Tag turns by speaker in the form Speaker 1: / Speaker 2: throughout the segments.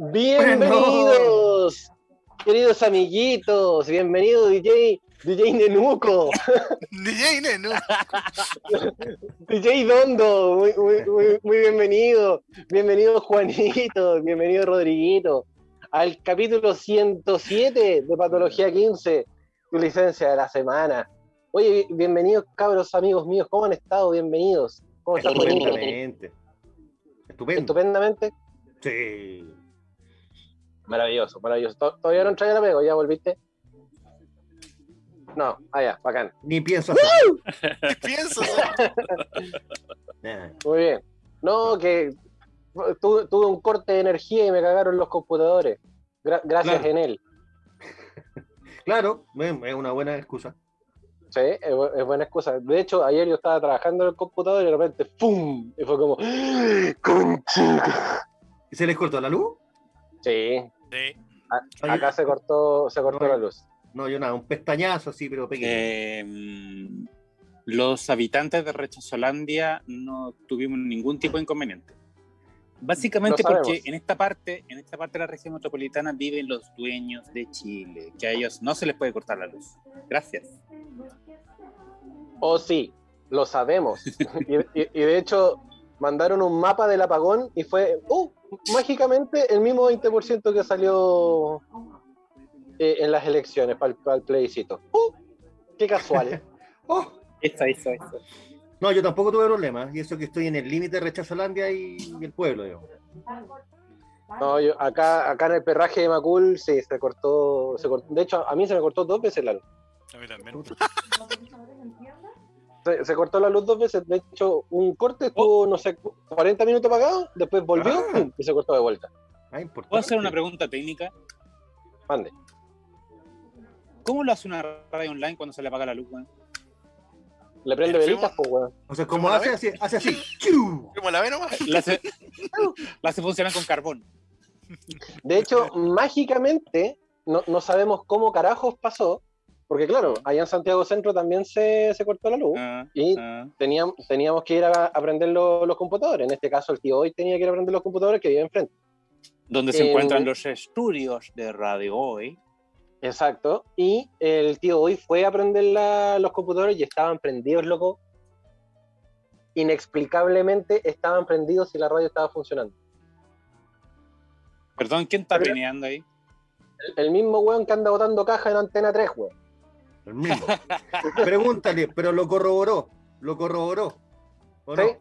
Speaker 1: Bienvenidos, queridos amiguitos, bienvenido DJ, DJ Nenuco,
Speaker 2: DJ Nenu.
Speaker 1: DJ Dondo, muy, muy, muy, muy bienvenido, bienvenido Juanito, bienvenido Rodriguito, al capítulo 107 de Patología 15, tu licencia de la semana. Oye, bienvenidos cabros amigos míos, ¿cómo han estado? Bienvenidos. ¿Cómo está Juanito?
Speaker 3: Estupendamente. Estupendo.
Speaker 1: Estupendamente.
Speaker 3: Sí.
Speaker 1: Maravilloso, maravilloso. To- Todavía no entré a la pego, ¿ya volviste? No, allá, bacán.
Speaker 3: Ni pienso hacer.
Speaker 2: ¿Qué piensas?
Speaker 3: Ah,
Speaker 1: Muy bien. No, que tu- tuve un corte de energía y me cagaron los computadores. Gra- gracias
Speaker 3: Claro.
Speaker 1: en él.
Speaker 3: Claro, es una buena excusa.
Speaker 1: Sí, es, bu- es buena excusa. De hecho, ayer yo estaba trabajando en el computador y de repente ¡pum! Y fue como ¡Concha!
Speaker 3: ¿Y ¿Se les cortó la luz?
Speaker 1: Sí,
Speaker 2: Sí.
Speaker 1: a- acá se cortó, se cortó
Speaker 3: No,
Speaker 1: la luz.
Speaker 3: No, yo nada, un pestañazo así, pero pequeño.
Speaker 4: Eh, los habitantes de Rechazolandia no tuvimos ningún tipo de inconveniente. Básicamente porque en esta parte, en esta parte de la región metropolitana viven los dueños de Chile, que a ellos no se les puede cortar la luz. Gracias.
Speaker 1: Oh, sí, lo sabemos. y, y- y de hecho, mandaron un mapa del apagón y fue, ¡uh! Mágicamente el mismo 20% que salió eh, en las elecciones para el, plebiscito. ¡Uh! ¡Qué casual!
Speaker 3: ¡Oh!
Speaker 4: Eso, eso, eso.
Speaker 3: No, yo tampoco tuve problemas. Y eso que estoy en el límite de Rechazolandia y, y el pueblo, digamos.
Speaker 1: No, yo, acá, acá en el perraje de Macul sí, se cortó, se cortó. De hecho, a mí se me cortó dos veces la luz.
Speaker 2: A mí también.
Speaker 1: Se, se cortó la luz dos veces. De hecho, un corte estuvo, no sé, 40 minutos apagado, después volvió
Speaker 3: Ah.
Speaker 1: y se cortó de vuelta.
Speaker 3: Ah, importante.
Speaker 4: ¿Puedo hacer una pregunta técnica?
Speaker 1: Mande.
Speaker 4: ¿Cómo lo hace una radio online cuando se le apaga la luz? weón?
Speaker 1: Le prende
Speaker 2: El
Speaker 1: velitas, pues, weón.
Speaker 3: O sea, como
Speaker 2: ¿Cómo la
Speaker 3: hace así, hace así.
Speaker 2: ¿Cómo la ve nomás?
Speaker 4: La hace, la hace funcionar con carbón.
Speaker 1: De hecho, mágicamente, no, no sabemos cómo carajos pasó, porque claro, allá en Santiago Centro también se, se cortó la luz
Speaker 4: Ah,
Speaker 1: y
Speaker 4: ah.
Speaker 1: teníamos, teníamos que ir a, a prender lo- los computadores. En este caso, el tío hoy tenía que ir a prender los computadores que vive enfrente.
Speaker 4: Donde se
Speaker 1: Eh,
Speaker 4: encuentran los estudios de Radio Hoy.
Speaker 1: Exacto. Y el tío hoy fue a prender la- los computadores y estaban prendidos, loco. Inexplicablemente estaban prendidos y la radio estaba funcionando.
Speaker 4: Perdón, ¿quién está
Speaker 1: Pero-
Speaker 4: pineando ahí?
Speaker 1: El, el mismo weón que anda botando caja en Antena 3, weón.
Speaker 3: El mismo. Pregúntale, pero lo corroboró. Lo corroboró. ¿O no?
Speaker 1: Sí.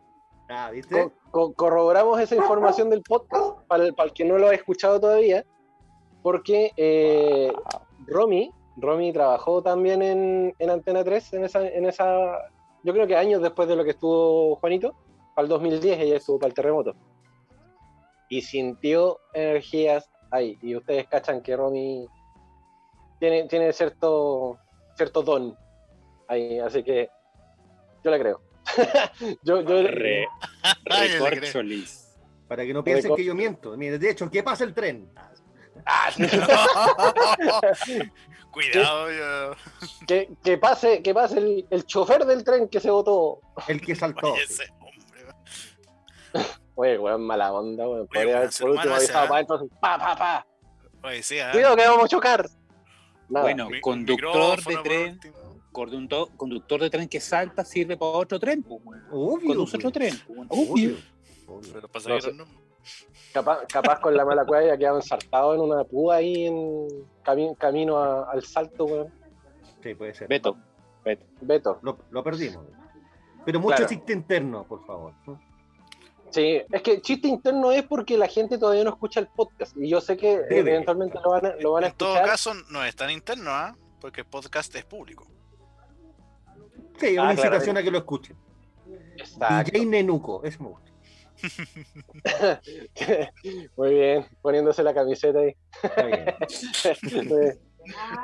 Speaker 3: Ah, ¿viste?
Speaker 1: Co- co- corroboramos esa información del podcast para el, para el que no lo ha escuchado todavía, porque eh, Romy, Romy trabajó también en, en Antena 3, en esa, en esa, yo creo que años después de lo que estuvo Juanito, para el 2010 ella estuvo para el terremoto. Y sintió energías ahí. Y ustedes cachan que Romy tiene, tiene cierto, cierto don ahí, así que yo le creo. yo, yo,
Speaker 4: Re,
Speaker 2: Ay, le
Speaker 4: recorcholis.
Speaker 3: Para que no piensen que yo miento. Mire, de hecho, ¿qué pasa el tren?
Speaker 1: Ah,
Speaker 2: Cuidado, yo.
Speaker 1: que, que pase, que pase el, el chofer del tren que se botó.
Speaker 3: El que saltó.
Speaker 2: Oye, ese hombre.
Speaker 1: Oye, weón, mala onda, weón. Podría haber por último avisado para adentro. así, Pa, pa, pa.
Speaker 2: Oye, sí, ¿ah?
Speaker 1: Cuidado que vamos a chocar. Nada.
Speaker 4: Bueno,
Speaker 2: Mi-
Speaker 4: conductor de tren, conductor, conductor de tren que salta sirve para otro tren, pues, weón.
Speaker 3: Obvio.
Speaker 4: Conduce
Speaker 3: pues.
Speaker 4: otro tren. pues, weón.
Speaker 3: Obvio.
Speaker 4: Obvio.
Speaker 2: Pero los pasajeros
Speaker 1: sé.
Speaker 2: no.
Speaker 1: capaz, capaz con la mala cueva ya quedado ensartado en una púa ahí en cami- camino a- al salto, weón.
Speaker 3: Sí, puede ser.
Speaker 4: Beto. Beto.
Speaker 1: Beto.
Speaker 3: Lo, lo perdimos. Pero mucho
Speaker 1: Claro.
Speaker 3: chiste interno, por favor.
Speaker 1: Sí, es que chiste interno es porque la gente todavía no escucha el podcast. Y yo sé que
Speaker 3: Debe.
Speaker 1: eventualmente lo van a, lo van a
Speaker 2: En todo
Speaker 1: escuchar.
Speaker 2: caso, no es tan interno, ¿ah? Porque el podcast es público.
Speaker 3: Sí,
Speaker 1: Ah,
Speaker 3: una
Speaker 1: claro.
Speaker 3: incitación a que lo escuchen.
Speaker 1: Exacto.
Speaker 3: DJ Nenuco, eso me gusta.
Speaker 1: Muy bien, poniéndose la camiseta ahí.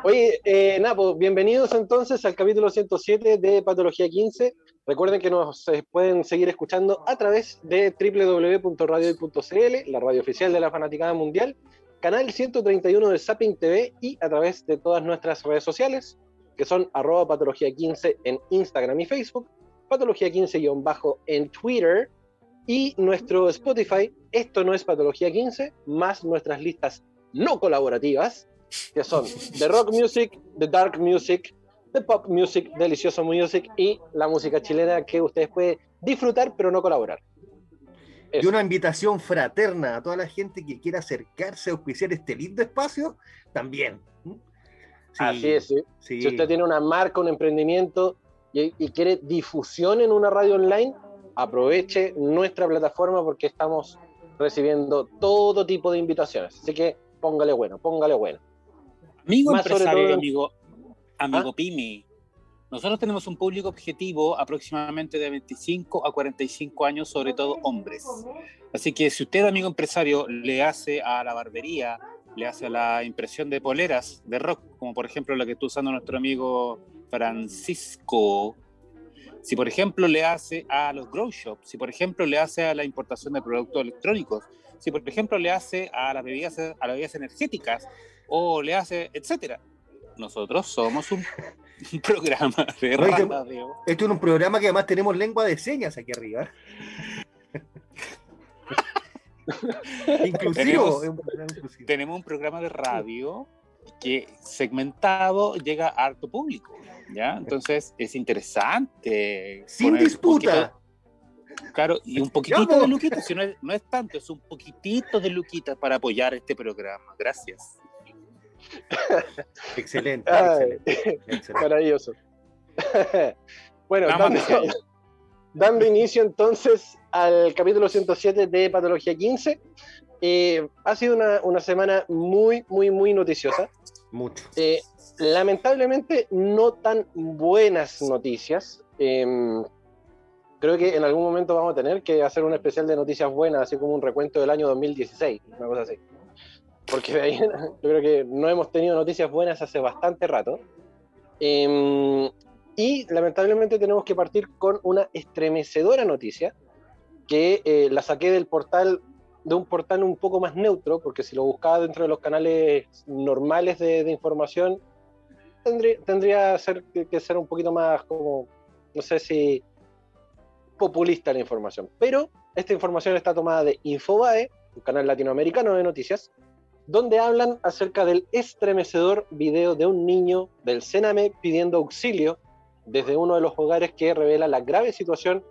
Speaker 1: Oye, eh, pues, bienvenidos entonces al capítulo 107 de Patología 15. Recuerden que nos eh, pueden seguir escuchando a través de www.radiohoy.cl, la radio oficial de la Fanaticada Mundial, canal 131 de Zapping TV y a través de todas nuestras redes sociales, que son arroba patología 15 en Instagram y Facebook, patología 15-bajo en Twitter y nuestro Spotify, Esto no es Patología 15, más nuestras listas no colaborativas, que son The Rock Music, The Dark Music, The Pop Music, Delicioso Music y la música chilena que ustedes pueden disfrutar pero no colaborar.
Speaker 3: Y
Speaker 1: Eso.
Speaker 3: una invitación fraterna a toda la gente que quiera acercarse a auspiciar este lindo espacio, también. Sí,
Speaker 1: Así es, sí.
Speaker 3: sí.
Speaker 1: Si usted tiene una marca, un emprendimiento y, y quiere difusión en una radio online, aproveche nuestra plataforma porque estamos recibiendo todo tipo de invitaciones. Así que póngale bueno, póngale bueno.
Speaker 4: Amigo
Speaker 1: Más sobre
Speaker 4: empresario,
Speaker 1: todo-
Speaker 4: amigo, amigo
Speaker 1: ¿Ah?
Speaker 4: pyme. Nosotros tenemos un público objetivo aproximadamente de 25 a 45 años, sobre todo hombres. Así que si usted, amigo empresario, le hace a la barbería, le hace a la impresión de poleras de rock, como por ejemplo la que está usando nuestro amigo Francisco, si por ejemplo le hace a los grow shops, si por ejemplo le hace a la importación de productos electrónicos, si por ejemplo le hace a las bebidas, a las bebidas energéticas, o le hace, etcétera. Nosotros somos un, un programa de radio.
Speaker 3: Esto es un programa que además tenemos lengua de señas aquí arriba. inclusivo.
Speaker 4: Tenemos-
Speaker 3: inclusivo.
Speaker 4: Tenemos un programa de radio que segmentado llega a harto público, ¿ya? Entonces es interesante.
Speaker 3: Sin disputa.
Speaker 4: poquito- claro, y un poquitito
Speaker 3: po.
Speaker 4: de luquita, si no es, no es tanto, es un poquitito de luquita para apoyar este programa. Gracias.
Speaker 3: Excelente, excelente, excelente.
Speaker 1: Maravilloso. bueno, dando, inicio entonces al capítulo 107 de Patología 15. eh, ha sido una, una semana muy, muy, muy noticiosa.
Speaker 3: Mucho.
Speaker 1: Eh, lamentablemente no tan buenas noticias. Em, creo que en algún momento vamos a tener que hacer un especial de noticias buenas, así como un recuento del año 2016, una cosa así. Porque de ahí yo creo que no hemos tenido noticias buenas hace bastante rato. Em, y lamentablemente tenemos que partir con una estremecedora noticia que eh, la saqué del portal de un portal un poco más neutro, porque si lo buscaba dentro de los canales normales de, de información, tendría, tendría ser, que ser un poquito más como, no sé si populista la información. Pero esta información está tomada de Infobae, un canal latinoamericano de noticias, donde hablan acerca del estremecedor video de un niño del Sename pidiendo auxilio desde uno de los hogares que revela la grave situación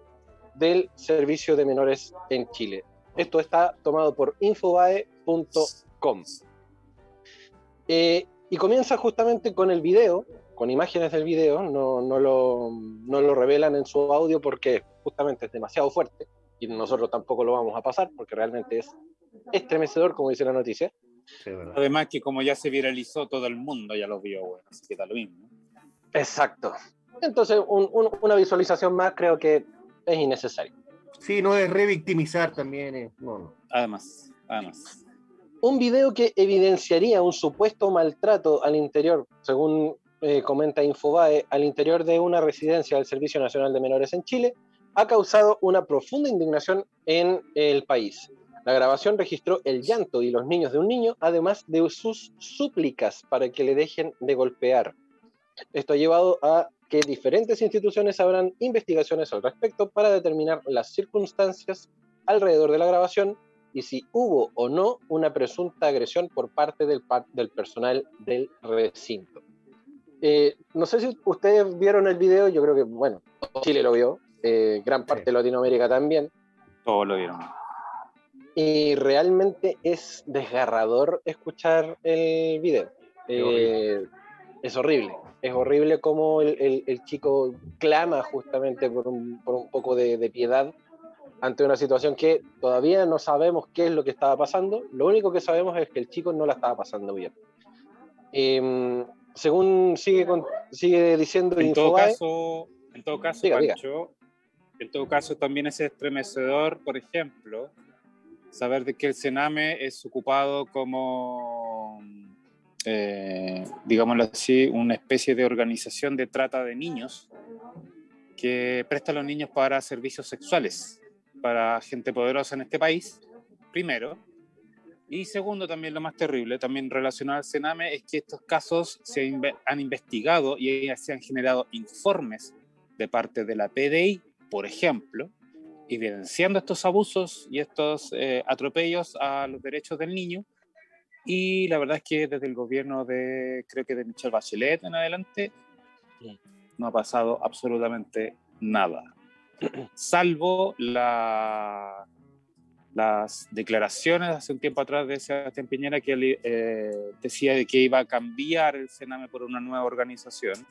Speaker 1: del servicio de menores en Chile. Esto está tomado por infobae.com. Eh, y comienza justamente con el video, con imágenes del video, no, lo revelan en su audio porque justamente es demasiado fuerte y nosotros tampoco lo vamos a pasar porque realmente es estremecedor, como dice la noticia.
Speaker 3: Sí.
Speaker 4: Además que como ya se viralizó, todo el mundo ya lo vio, bueno, así que da lo mismo.
Speaker 1: Exacto. Entonces, un- un- una visualización más creo que es innecesario.
Speaker 3: Sí, no es revictimizar también. eh, No, no.
Speaker 4: Además, además.
Speaker 1: un video que evidenciaría un supuesto maltrato al interior, según eh, comenta Infobae, al interior de una residencia del Servicio Nacional de Menores en Chile, ha causado una profunda indignación en el país. La grabación registró el llanto de los niños de un niño, además de sus súplicas para que le dejen de golpear. Esto ha llevado a que diferentes instituciones abran investigaciones al respecto para determinar las circunstancias alrededor de la grabación y si hubo o no una presunta agresión por parte del, par- del personal del recinto. Eh, no sé si ustedes vieron el video, yo creo que, bueno, Chile lo vio, eh, gran parte
Speaker 3: Sí.
Speaker 1: de Latinoamérica también,
Speaker 4: Todos lo vieron.
Speaker 1: Y realmente es desgarrador escuchar el video. Eh,
Speaker 3: horrible.
Speaker 1: es horrible, es horrible como el, el- el chico clama justamente por un, por un poco de, de piedad ante una situación que todavía no sabemos qué es lo que estaba pasando. Lo único que sabemos es que el chico no la estaba pasando bien. Em, según sigue, con- sigue diciendo
Speaker 4: En todo
Speaker 1: Infobae,
Speaker 4: caso, en todo caso,
Speaker 1: Diga, diga.
Speaker 4: Pancho, en todo caso también es estremecedor, por ejemplo, saber de que el Sename es ocupado como, eh, digámoslo así, una especie de organización de trata de niños que presta a los niños para servicios sexuales para gente poderosa en este país, primero. Y segundo, también lo más terrible, también relacionado al Sename, es que estos casos se han investigado y se han generado informes de parte de la PDI, por ejemplo, evidenciando estos abusos y estos eh, atropellos a los derechos del niño. Y la verdad es que desde el gobierno de, creo que de Michelle Bachelet en adelante, no ha pasado absolutamente nada. Salvo la, las declaraciones hace un tiempo atrás de Sebastián Piñera que eh, decía de que iba a cambiar el Sename por una nueva organización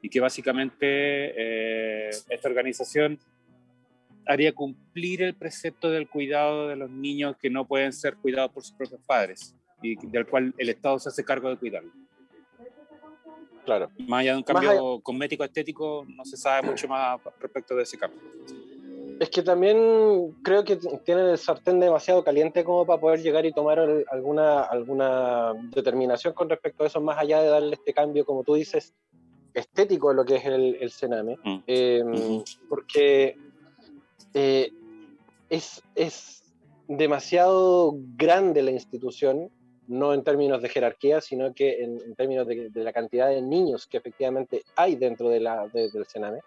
Speaker 4: y que básicamente eh, esta organización haría cumplir el precepto del cuidado de los niños que no pueden ser cuidados por sus propios padres y del cual el Estado se hace cargo de cuidarlos.
Speaker 1: Claro.
Speaker 4: Más allá de un cambio cosmético estético, no se sabe mucho más respecto de ese cambio.
Speaker 1: Es que también creo que tienen el sartén demasiado caliente como para poder llegar y tomar alguna, alguna determinación con respecto a eso, más allá de darle este cambio, como tú dices, estético a lo que es el, el Sename.
Speaker 4: Mm.
Speaker 1: Eh, porque eh, es, es demasiado grande la institución, no en términos de jerarquía, sino que en, términos de, la cantidad de niños que efectivamente hay dentro de la, del Sename.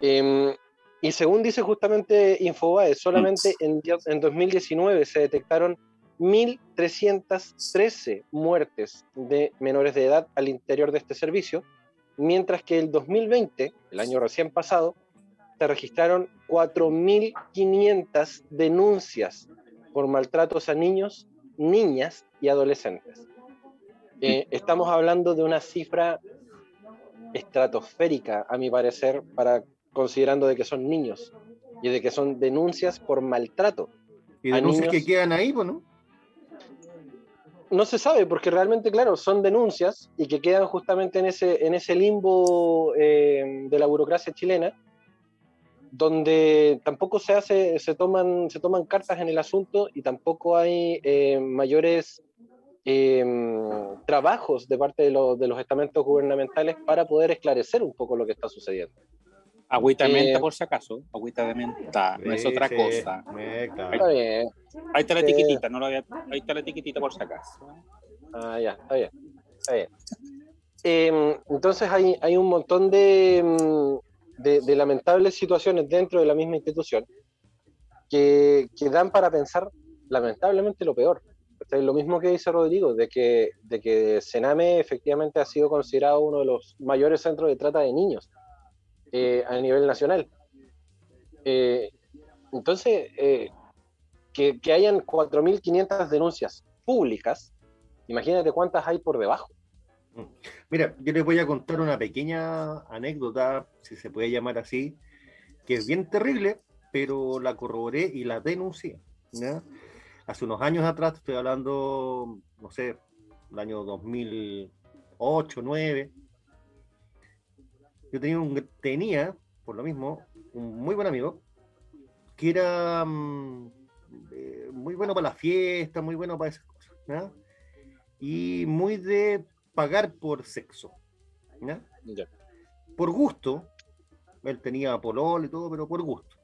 Speaker 1: Em, y según dice justamente Infobae, solamente en, en 2019 se detectaron 1.313 muertes de menores de edad al interior de este servicio, mientras que el 2020, el año recién pasado, se registraron 4.500 denuncias por maltratos a niños, niñas y adolescentes. Eh, estamos hablando de una cifra estratosférica, a mi parecer, para considerando de que son niños y de que son denuncias por maltrato.
Speaker 3: Y denuncias que quedan ahí, pues, ¿no?
Speaker 1: No se sabe, porque realmente, claro, son denuncias y que quedan justamente en ese, en ese limbo eh, de la burocracia chilena, donde tampoco se hace, se toman, se toman cartas en el asunto y tampoco hay eh, mayores eh, trabajos de parte de, de, los estamentos gubernamentales para poder esclarecer un poco lo que está sucediendo.
Speaker 4: Agüita de menta, por si acaso. Agüita de menta, no es otra cosa.
Speaker 1: Ahí,
Speaker 4: ahí, está la etiquetita, no lo había, ahí está la etiquetita por si acaso.
Speaker 1: Ah, ya, está bien. Está bien. Eh, entonces hay, hay un montón de, mm, de, lamentables situaciones dentro de la misma institución que, que dan para pensar lamentablemente lo peor. Lo mismo que dice Rodrigo, de que, de que Sename efectivamente ha sido considerado uno de los mayores centros de trata de niños eh, a nivel nacional. Eh, entonces, eh, que, que, hayan 4.500 denuncias públicas, imagínate cuántas hay por debajo.
Speaker 3: Mira, yo les voy a contar una pequeña anécdota, si se puede llamar así, que es bien terrible, pero la corroboré y la denuncié. Hace unos años atrás, estoy hablando, no sé, el año 2008, 2009, yo tenía, un, tenía, por lo mismo, un muy buen amigo, que era eh, muy bueno para la fiesta, muy bueno para esas cosas, y muy de pagar por sexo. Por gusto, él tenía polol y todo, pero por gusto.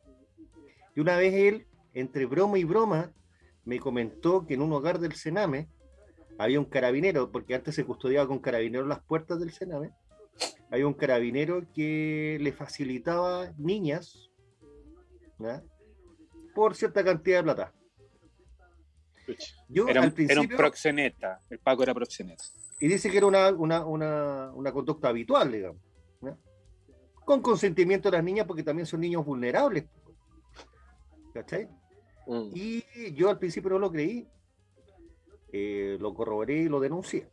Speaker 3: Y una vez él, entre broma y broma, me comentó que en un hogar del Sename había un carabinero, porque antes se custodiaba con carabineros las puertas del Sename, hay un carabinero que le facilitaba niñas por cierta cantidad de plata.
Speaker 4: Yo, era, un, era, un, proxeneta, el Paco era proxeneta.
Speaker 3: Y dice que era una, una, una, una conducta habitual, digamos. Con consentimiento de las niñas, porque también son niños vulnerables. ¿Cachai? Mm. Y yo al principio no lo creí. Eh, lo corroboré y lo denuncié.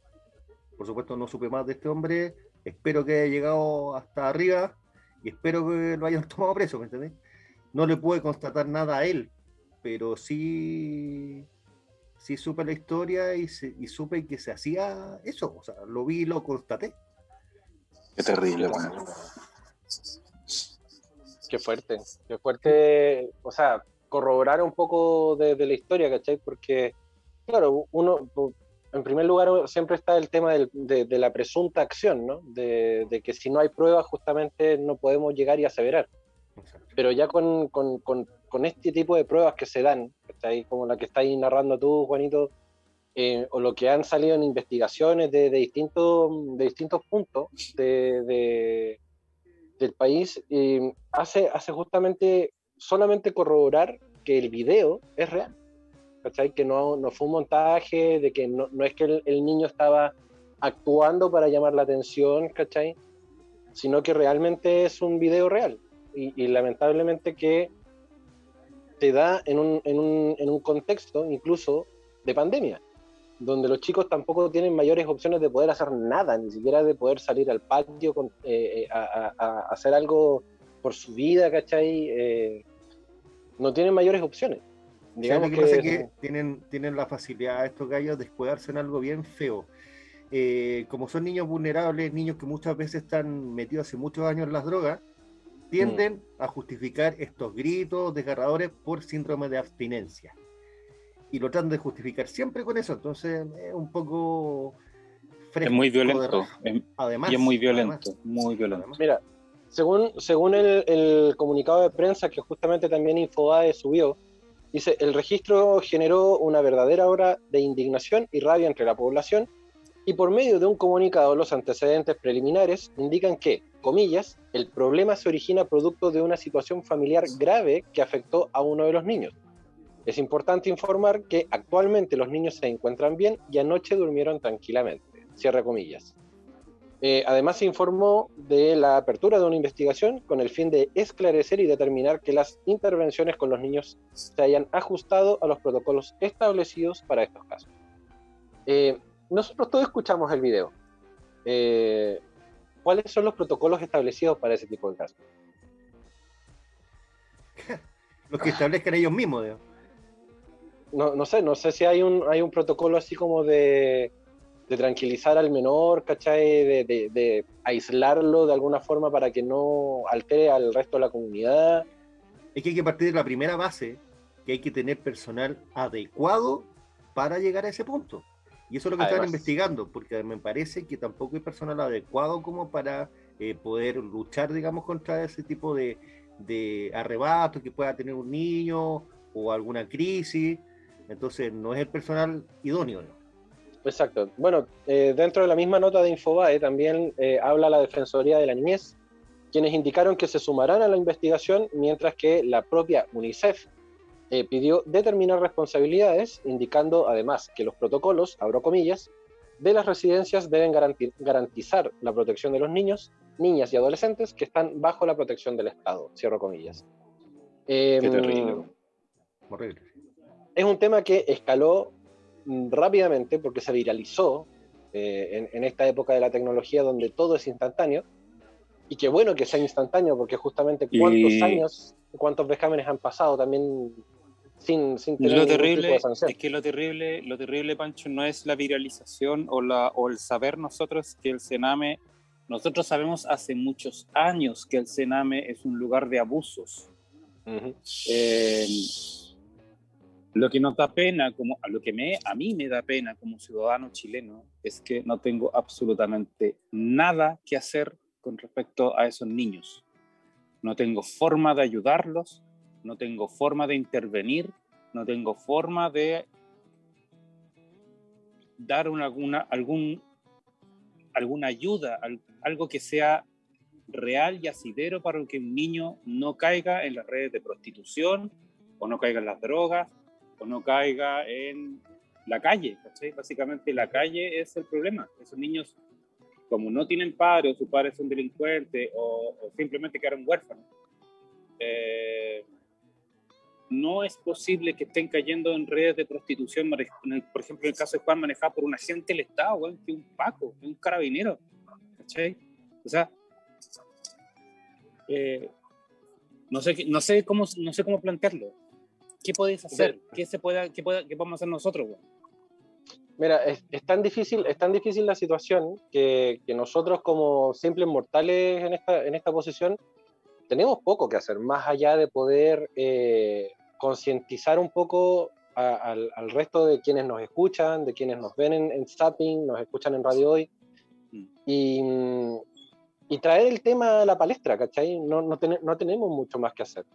Speaker 3: Por supuesto, no supe más de este hombre Espero que haya llegado hasta arriba y espero que lo hayan tomado preso, ¿me entendés? No le pude constatar nada a él, pero sí, sí supe la historia y, supe que se hacía eso, o sea, lo vi y lo constaté.
Speaker 4: Qué terrible, bueno.
Speaker 1: Qué fuerte, qué fuerte, o sea, corroborar un poco de, de la historia, ¿cachai? Porque, claro, uno, en primer lugar, siempre está el tema de, la presunta acción, ¿no? De, que si no hay pruebas, justamente no podemos llegar y aseverar. Pero ya con, este tipo de pruebas que se dan, como la que estáis narrando tú, Juanito, eh, o lo que han salido en investigaciones de, distintos, de distintos puntos del país, eh, hace, hace justamente solamente corroborar que el video es real. ¿Cachai? Que no, no fue un montaje, de que no, no es que el, niño estaba actuando para llamar la atención, ¿cachai? Sino que realmente es un video real. Y, y lamentablemente que se da en un, en, un, en un contexto incluso de pandemia, donde los chicos tampoco tienen mayores opciones de poder hacer nada, ni siquiera de poder salir al patio con, eh, eh, a, a, hacer algo por su vida, ¿cachai? Eh, no tienen mayores opciones.
Speaker 3: Digamos que, pasa que tienen, tienen la facilidad estos gallos de escudarse en algo bien feo. como son niños vulnerables, niños que muchas veces están metidos hace muchos años en las drogas, tienden a justificar estos gritos desgarradores por síndrome de abstinencia. Y lo tratan de justificar siempre con eso, entonces es un poco...
Speaker 4: Fresco, es muy violento, además. Y es muy violento, muy violento.
Speaker 1: Mira, según, según el, el, comunicado de prensa que justamente también Infobae subió, dice, el registro generó una verdadera hora de indignación y rabia entre la población y por medio de un comunicado los antecedentes preliminares indican que, comillas, el problema se origina producto de una situación familiar grave que afectó a uno de los niños. Es importante informar que actualmente los niños se encuentran bien y anoche durmieron tranquilamente. Cierra comillas. Eh, además se informó de la apertura de una investigación con el fin de esclarecer y determinar que las intervenciones con los niños se hayan ajustado a los protocolos establecidos para estos casos. Eh, nosotros todos escuchamos el video. Eh, ¿Cuáles son los protocolos establecidos para ese tipo de casos?
Speaker 3: los que establezcan ellos mismos,
Speaker 1: No, no sé, no sé si hay un, hay un protocolo así como de, de tranquilizar al menor, ¿cachai? De, de, de, aislarlo de alguna forma para que no altere al resto de la comunidad.
Speaker 3: Es que hay que partir de la primera base, que hay que tener personal adecuado para llegar a ese punto. Y eso es lo que están investigando, porque me parece que tampoco hay personal adecuado como para eh, poder luchar, digamos, contra ese tipo de, de arrebatos que pueda tener un niño o alguna crisis. Entonces, no es el personal idóneo.
Speaker 1: Exacto. Bueno, eh, dentro de la misma nota de Infobae también eh, habla la Defensoría de la Niñez, quienes indicaron que se sumarán a la investigación, mientras que la propia UNICEF eh, pidió determinar responsabilidades, indicando además que los protocolos, abro comillas, de las residencias deben garantizar la protección de los niños, niñas y adolescentes que están bajo la protección del Estado, cierro comillas.
Speaker 4: Qué em, terrible.
Speaker 1: Es un tema que escaló mm, rápidamente porque se viralizó eh, en, esta época de la tecnología donde todo es instantáneo. Y qué bueno que sea instantáneo porque justamente cuántos años, cuántos vejámenes han pasado también sin,
Speaker 4: lo terrible es que lo terrible, lo terrible, Pancho, no es la viralización o, la, o el saber nosotros que el Sename, nosotros sabemos hace muchos años que el Sename es un lugar de abusos. Eh, lo que nos da pena, como a lo que me, a mí me da pena como ciudadano chileno, es que no tengo absolutamente nada que hacer con respecto a esos niños. No tengo forma de ayudarlos, no tengo forma de intervenir, no tengo forma de dar una, alguna, algún, alguna ayuda, algo que sea real y asidero para que un niño no caiga en las redes de prostitución, o no caiga en las drogas, o no caiga en la calle. Básicamente la calle es el problema. Esos niños, como no tienen padre, o sus padres son delincuentes, o, simplemente quedaron huérfanos, eh, no es posible que estén cayendo en redes de prostitución, por ejemplo, en el caso de Juan, manejado por un agente del Estado, que un Paco, un carabinero. ¿Cachai? O sea, eh, no, sé, no, sé cómo, no sé cómo plantearlo. ¿Qué podéis hacer? ¿Qué, se puede, qué, qué podemos hacer nosotros?
Speaker 1: Mira, es, tan difícil, es tan difícil la situación que, que, nosotros como simples mortales en esta, en esta posición tenemos poco que hacer, más allá de poder eh, concientizar un poco al, resto de quienes nos escuchan, de quienes nos ven en, en Zapping, nos escuchan en Radio Hoy, mm. y, traer el tema a la palestra, ¿cachai? No, no, no tenemos mucho más que hacer,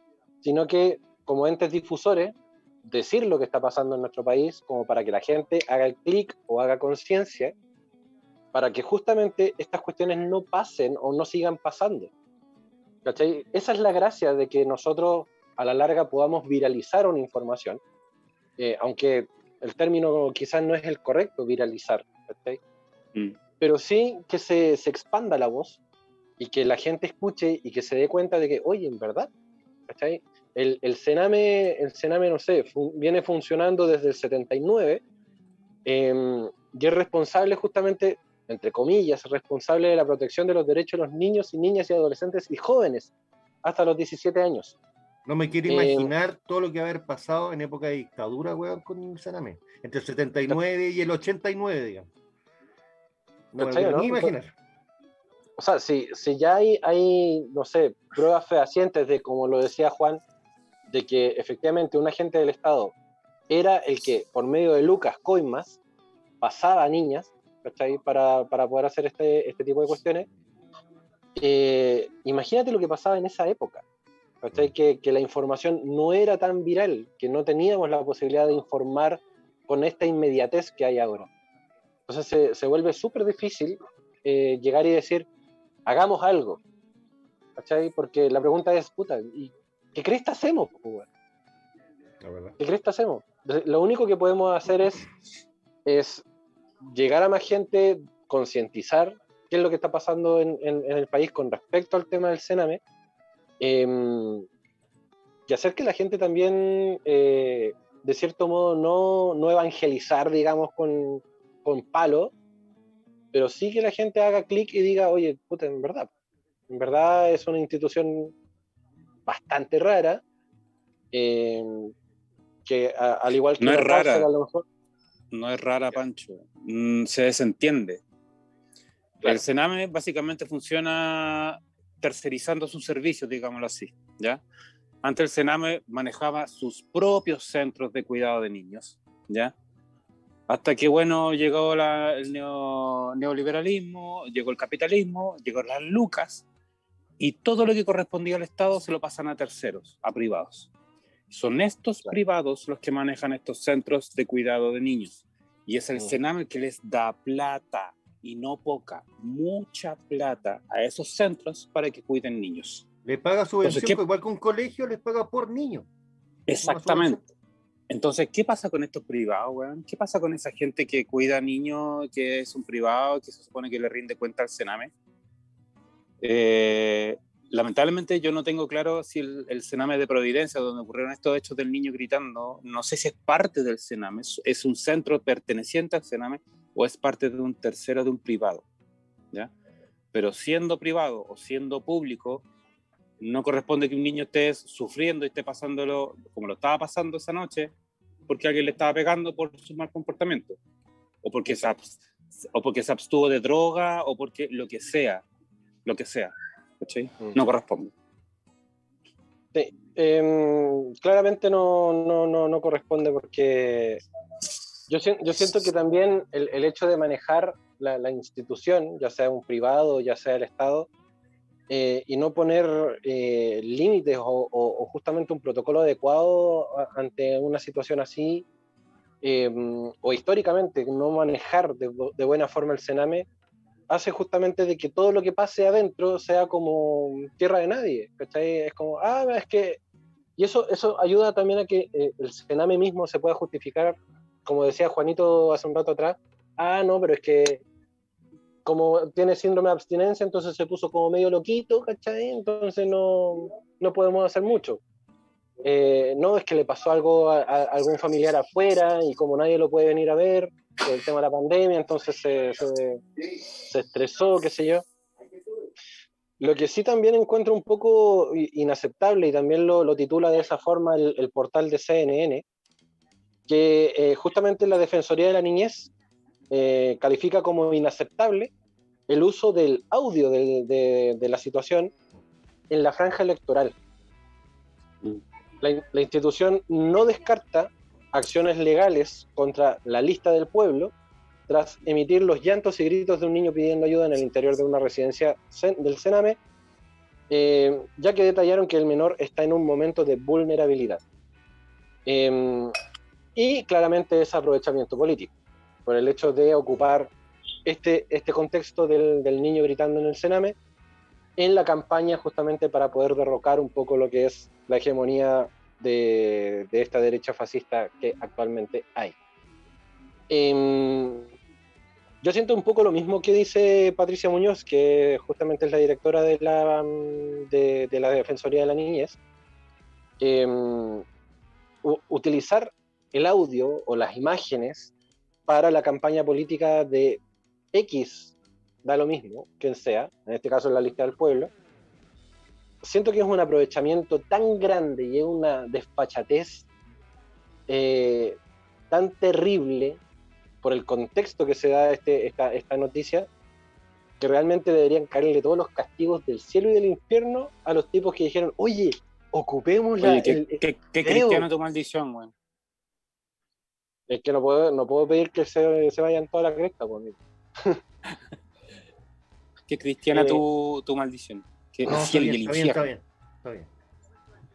Speaker 1: sino que como entes difusores, decir lo que está pasando en nuestro país, como para que la gente haga el clic o haga conciencia, para que justamente estas cuestiones no pasen o no sigan pasando. ¿Cachai? Esa es la gracia de que nosotros a la larga podamos viralizar una información, eh, aunque el término quizás no es el correcto, viralizar, mm. pero sí que se, se, expanda la voz y que la gente escuche y que se dé cuenta de que, oye, en verdad, El, el, Sename, el Sename, no sé, viene funcionando desde el 79 em, y es responsable justamente, entre comillas, responsable de la protección de los derechos de los niños y niñas y adolescentes y jóvenes hasta los 17 años.
Speaker 3: No me quiero eh, imaginar todo lo que va a haber pasado en época de dictadura, weón, con el Sename. Entre el 79 y el 89, digamos.
Speaker 1: No me quiero ni imaginar. O sea, si, si ya hay, hay, no sé, pruebas fehacientes de, como lo decía Juan, de que efectivamente un agente del Estado era el que, por medio de Lucas Coimas, pasaba a niñas, ¿cachai? Para, para poder hacer este, este tipo de cuestiones. Eh, imagínate lo que pasaba en esa época. Que, que, la información no era tan viral, que no teníamos la posibilidad de informar con esta inmediatez que hay ahora. Entonces se, se vuelve súper difícil eh, llegar y decir, hagamos algo. ¿Cachai? Porque la pregunta es, puta, ¿y qué crees que hacemos? ¿Qué crees que hacemos? Lo único que podemos hacer es, es llegar a más gente, concientizar qué es lo que está pasando en, en, en el país con respecto al tema del Sename Em, y hacer que la gente también, eh, de cierto modo, no, no evangelizar, digamos, con, con, palo, pero sí que la gente haga clic y diga, oye, puta, en verdad, en verdad es una institución bastante rara, em, que al igual que...
Speaker 4: No es rara. No es rara, Pancho. Mm, se desentiende. El Sename básicamente funciona tercerizando sus servicios, digámoslo así, ¿ya? Antes el Sename manejaba sus propios centros de cuidado de niños, ¿ya? Hasta que, bueno, llegó el neoliberalismo, llegó el capitalismo, llegó las lucas, y todo lo que correspondía al Estado se lo pasan a terceros, a privados. Son estos privados los que manejan estos centros de cuidado de niños. Y es el Sename que les da plata y no poca, mucha plata a esos centros para que cuiden niños.
Speaker 3: Le paga subvención, Entonces, igual que un colegio les paga por niño.
Speaker 4: Exactamente. Entonces, ¿qué pasa con estos privados, weón? ¿Qué pasa con esa gente que cuida niños, que es un privado, que se supone que le rinde cuenta al Sename? Eh, lamentablemente yo no tengo claro si el, el, Sename de Providencia, donde ocurrieron estos hechos del niño gritando, no sé si es parte del Sename, es un centro perteneciente al Sename, o es parte de un tercero de un privado. ¿ya? Pero siendo privado o siendo público, no corresponde que un niño esté sufriendo y esté pasándolo como lo estaba pasando esa noche porque alguien le estaba pegando por su mal comportamiento o porque se, o porque se abstuvo de droga o porque lo que sea, lo que sea. Mm. No corresponde.
Speaker 1: Sí, em, claramente no, no, no, no corresponde porque yo, yo siento que también el, el hecho de manejar la, la, institución, ya sea un privado, ya sea el Estado, eh, y no poner eh, límites o, o, justamente un protocolo adecuado ante una situación así, eh, o históricamente no manejar de, de, buena forma el Sename, hace justamente de que todo lo que pase adentro sea como tierra de nadie. ¿cachai? Es como, ah, es que... Y eso, eso ayuda también a que el Sename mismo se pueda justificar como decía Juanito hace un rato atrás, ah, no, pero es que como tiene síndrome de abstinencia, entonces se puso como medio loquito, ¿cachai? Entonces no, no podemos hacer mucho. Eh, no, es que le pasó algo a, algún familiar afuera y como nadie lo puede venir a ver, el tema de la pandemia, entonces se, estresó, qué sé yo. Lo que sí también encuentro un poco inaceptable y también lo, titula de esa forma el, portal de CNN, que eh, justamente la Defensoría de la Niñez eh, califica como inaceptable el uso del audio de, de, de, la situación en la franja electoral. La, institución no descarta acciones legales contra la lista del pueblo tras emitir los llantos y gritos de un niño pidiendo ayuda en el interior de una residencia del Sename, eh, ya que detallaron que el menor está en un momento de vulnerabilidad. Eh, y claramente es aprovechamiento político, por el hecho de ocupar este, este contexto del, del niño gritando en el Sename en la campaña justamente para poder derrocar un poco lo que es la hegemonía de, esta derecha fascista que actualmente hay. Em, yo siento un poco lo mismo que dice Patricia Muñoz, que justamente es la directora de la, de, la Defensoría de la Niñez. Em, utilizar el audio o las imágenes para la campaña política de X, da lo mismo, quien sea, en este caso en la lista del pueblo, siento que es un aprovechamiento tan grande y es una desfachatez eh, tan terrible por el contexto que se da este, esta, esta noticia, que realmente deberían caerle todos los castigos del cielo y del infierno a los tipos que dijeron, oye, ocupemos la...
Speaker 4: ¿Qué, cristiano tu maldición, güey?
Speaker 1: Es que no puedo, no puedo pedir que se, se vayan toda la cresta, pues.
Speaker 4: ¿Qué cristiana tu, tu maldición? Que
Speaker 3: no, está bien, está bien, está bien, está bien.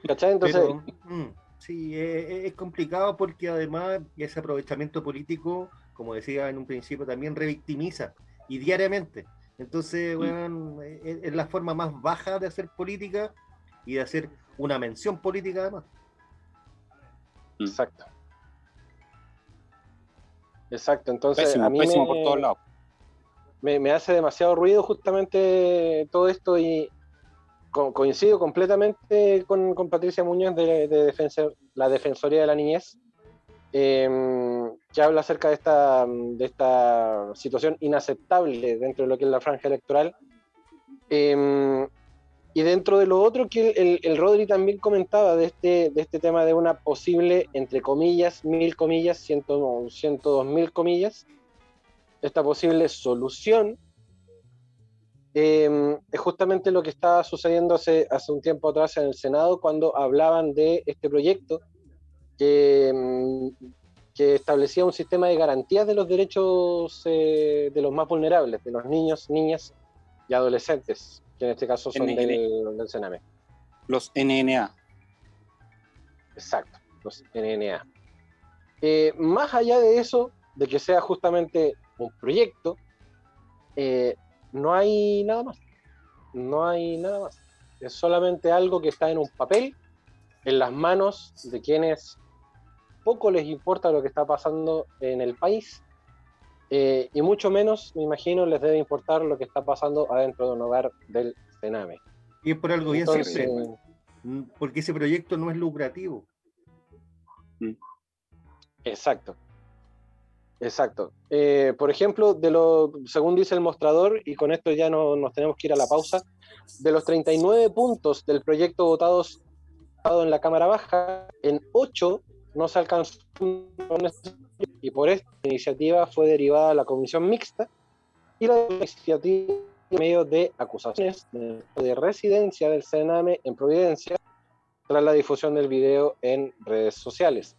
Speaker 1: ¿Cachai? Entonces...
Speaker 3: Mm, sí, es, es complicado porque además ese aprovechamiento político como decía en un principio, también revictimiza y diariamente. Entonces, bueno, es, la forma más baja de hacer política y de hacer una mención política además.
Speaker 1: Exacto. Exacto, entonces a mí me,
Speaker 4: por todos lados.
Speaker 1: Me, hace demasiado ruido justamente todo esto y coincido completamente con, Patricia Muñoz de, de la Defensoría de la Niñez, Em, que habla acerca de esta, de esta situación inaceptable dentro de lo que es la franja electoral. Em, y dentro de lo otro que el, el, Rodri también comentaba de este, de este tema de una posible, entre comillas, mil comillas, ciento, ciento dos mil comillas, esta posible solución em, es justamente lo que estaba sucediendo hace, hace un tiempo atrás en el Senado cuando hablaban de este proyecto Mm, que, establecía un sistema de garantías de los derechos eh, de los más vulnerables, de los niños, niñas y adolescentes, que en este caso son del, del Sename.
Speaker 4: Los NNA.
Speaker 1: Exacto, los NNA. Eh, más allá de eso, de que sea justamente un proyecto, eh, no hay nada más. No hay nada más. Es solamente algo que está en un papel, en las manos de quienes poco les importa lo que está pasando en el país eh, y mucho menos, me imagino, les debe importar lo que está pasando adentro de un hogar del Sename.
Speaker 3: Y es por algo bien simple, mm, porque ese proyecto no es lucrativo.
Speaker 1: Mm. Exacto. Exacto. Eh, por ejemplo, de lo, según dice el mostrador, y con esto ya no, nos tenemos que ir a la pausa, de los 39 puntos del proyecto votados en la Cámara Baja, en 8 no se alcanzó y por esta iniciativa fue derivada la comisión mixta y la iniciativa en medio de acusaciones de residencia del Sename en Providencia tras la difusión del video en redes sociales.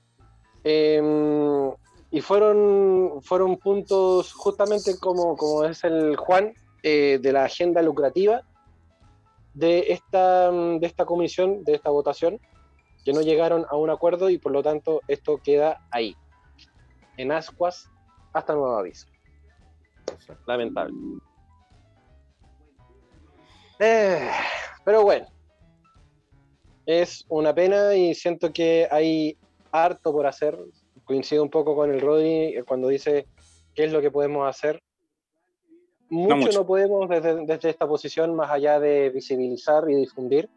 Speaker 1: Em, y fueron, fueron puntos justamente como, como es el Juan eh, de la agenda lucrativa de esta, de esta comisión, de esta votación, que no llegaron a un acuerdo y por lo tanto esto queda ahí, en ascuas, hasta nuevo aviso. Lamentable. Eh, pero bueno, es una pena y siento que hay harto por hacer. Coincido un poco con el Rodri cuando dice qué es lo que podemos hacer. Mucho no, podemos desde, desde, esta posición, más allá de visibilizar y difundir.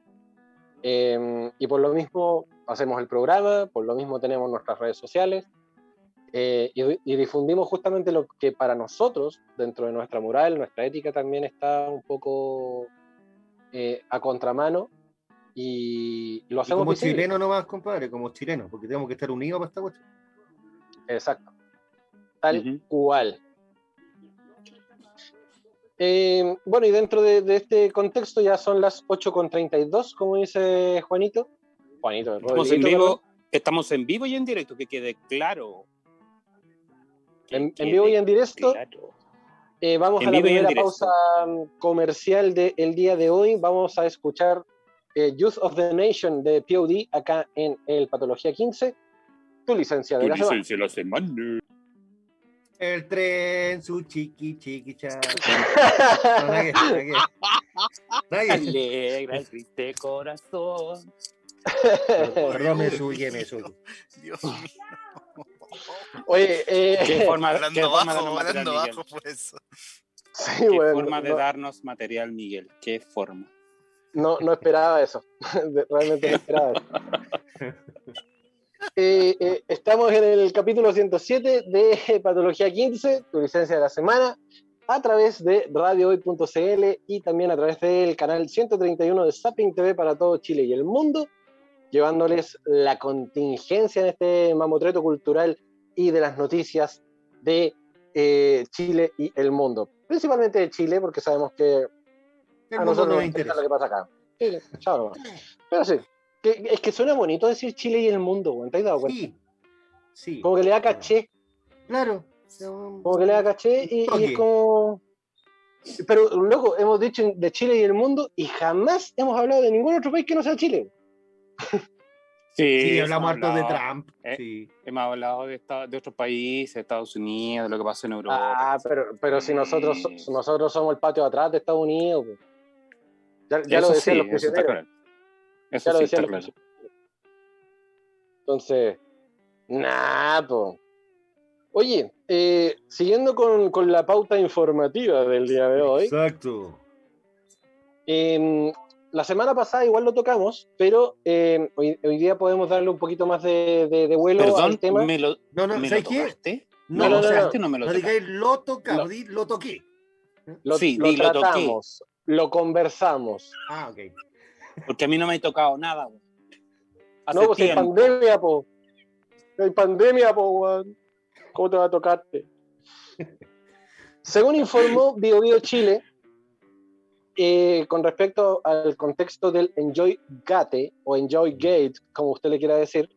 Speaker 1: Em, y por lo mismo hacemos el programa, por lo mismo tenemos nuestras redes sociales eh, y, difundimos justamente lo que para nosotros, dentro de nuestra moral, nuestra ética también está un poco eh, a contramano y lo hacemos.
Speaker 3: como chileno nomás, compadre, como chileno, porque tenemos que estar unidos para esta cuestión.
Speaker 1: Exacto. Tal cual. Eh, bueno, y dentro de, este contexto ya son las 8.32, como dice Juanito. Juanito,
Speaker 4: estamos en, vivo, estamos en vivo y en directo, que quede claro.
Speaker 1: en, vivo y en directo. Eh, vamos a la primera pausa comercial del día de hoy. Vamos a escuchar eh, Youth of the Nation de POD acá en el Patología 15. Tu licencia de tu la licencia la semana.
Speaker 3: El tren, su chiqui, chiqui, cha.
Speaker 4: Alegra el triste corazón.
Speaker 3: Perdón, me suye, me suye.
Speaker 2: Dios mío.
Speaker 1: Oye, eh,
Speaker 4: ¿Qué forma, qué
Speaker 2: Volando
Speaker 4: forma de
Speaker 2: bajo,
Speaker 4: darnos material,
Speaker 2: bajo fue eso.
Speaker 1: sí,
Speaker 4: ¿Qué
Speaker 1: bueno,
Speaker 4: forma de
Speaker 1: no,
Speaker 4: darnos material, Miguel? ¿Qué forma?
Speaker 1: no, no esperaba eso. Realmente no esperaba eso. Eh, eh, estamos en el capítulo 107 de Patología 15, tu licencia de la semana, a través de radiohoy.cl y también a través del canal 131 de Zapping TV para todo Chile y el mundo, llevándoles la contingencia en este mamotreto cultural y de las noticias de eh, Chile y el mundo. Principalmente de Chile, porque sabemos que
Speaker 3: El
Speaker 1: a nosotros
Speaker 3: no
Speaker 1: nos interesa lo que pasa acá. Sí, chao nomás. Pero sí, que- es que suena bonito decir Chile y el mundo, weón, ¿te has dado cuenta?
Speaker 3: Sí, sí.
Speaker 1: Como que le da caché,
Speaker 3: Claro.
Speaker 1: como que le da caché y, es como... Pero, loco, hemos dicho de Chile y el mundo y jamás hemos hablado de ningún otro país que no sea Chile.
Speaker 3: Sí, hablamos harto de Trump.
Speaker 4: eh,
Speaker 3: Sí.
Speaker 4: Hemos hablado de, esta- de otros países, Estados Unidos, de lo que pasa en Europa.
Speaker 1: Ah, pero, pero si nosotros,
Speaker 4: Sí.
Speaker 1: nosotros somos el patio de atrás de Estados Unidos. pues. Ya, ya lo decían
Speaker 4: sí,
Speaker 1: los prisioneros.
Speaker 4: Claro. Eso
Speaker 1: Ya lo
Speaker 4: sí está claro.
Speaker 1: Entonces, nada, po. Oye, eh, siguiendo con, con la pauta informativa del día de hoy,
Speaker 3: Exacto.
Speaker 1: eh, la semana pasada igual lo tocamos, pero eh, hoy, hoy día podemos darle un poquito más de, de- de vuelo
Speaker 4: Perdón,
Speaker 1: al tema.
Speaker 4: ¿me lo,
Speaker 3: No, no,
Speaker 4: ¿me lo tocaste?
Speaker 3: No,
Speaker 1: no,
Speaker 3: o
Speaker 1: no, no.
Speaker 4: no me lo
Speaker 3: no
Speaker 4: tocaste.
Speaker 3: digáis lo tocamos,
Speaker 1: Lo-
Speaker 3: lo toqué.
Speaker 1: Lo,
Speaker 4: Sí,
Speaker 1: lo
Speaker 4: di, lo toqué.
Speaker 1: tratamos, lo conversamos.
Speaker 3: Ah, ok.
Speaker 4: Porque a mí no me ha tocado nada. güey.
Speaker 1: No, pues hay pandemia, po. Hay pandemia, po, weón. ¿Cómo te va a tocarte? Según informó Bio Bio Chile, eh, con respecto al contexto del Enjoy Gate o Enjoy Gate, como usted le quiera decir,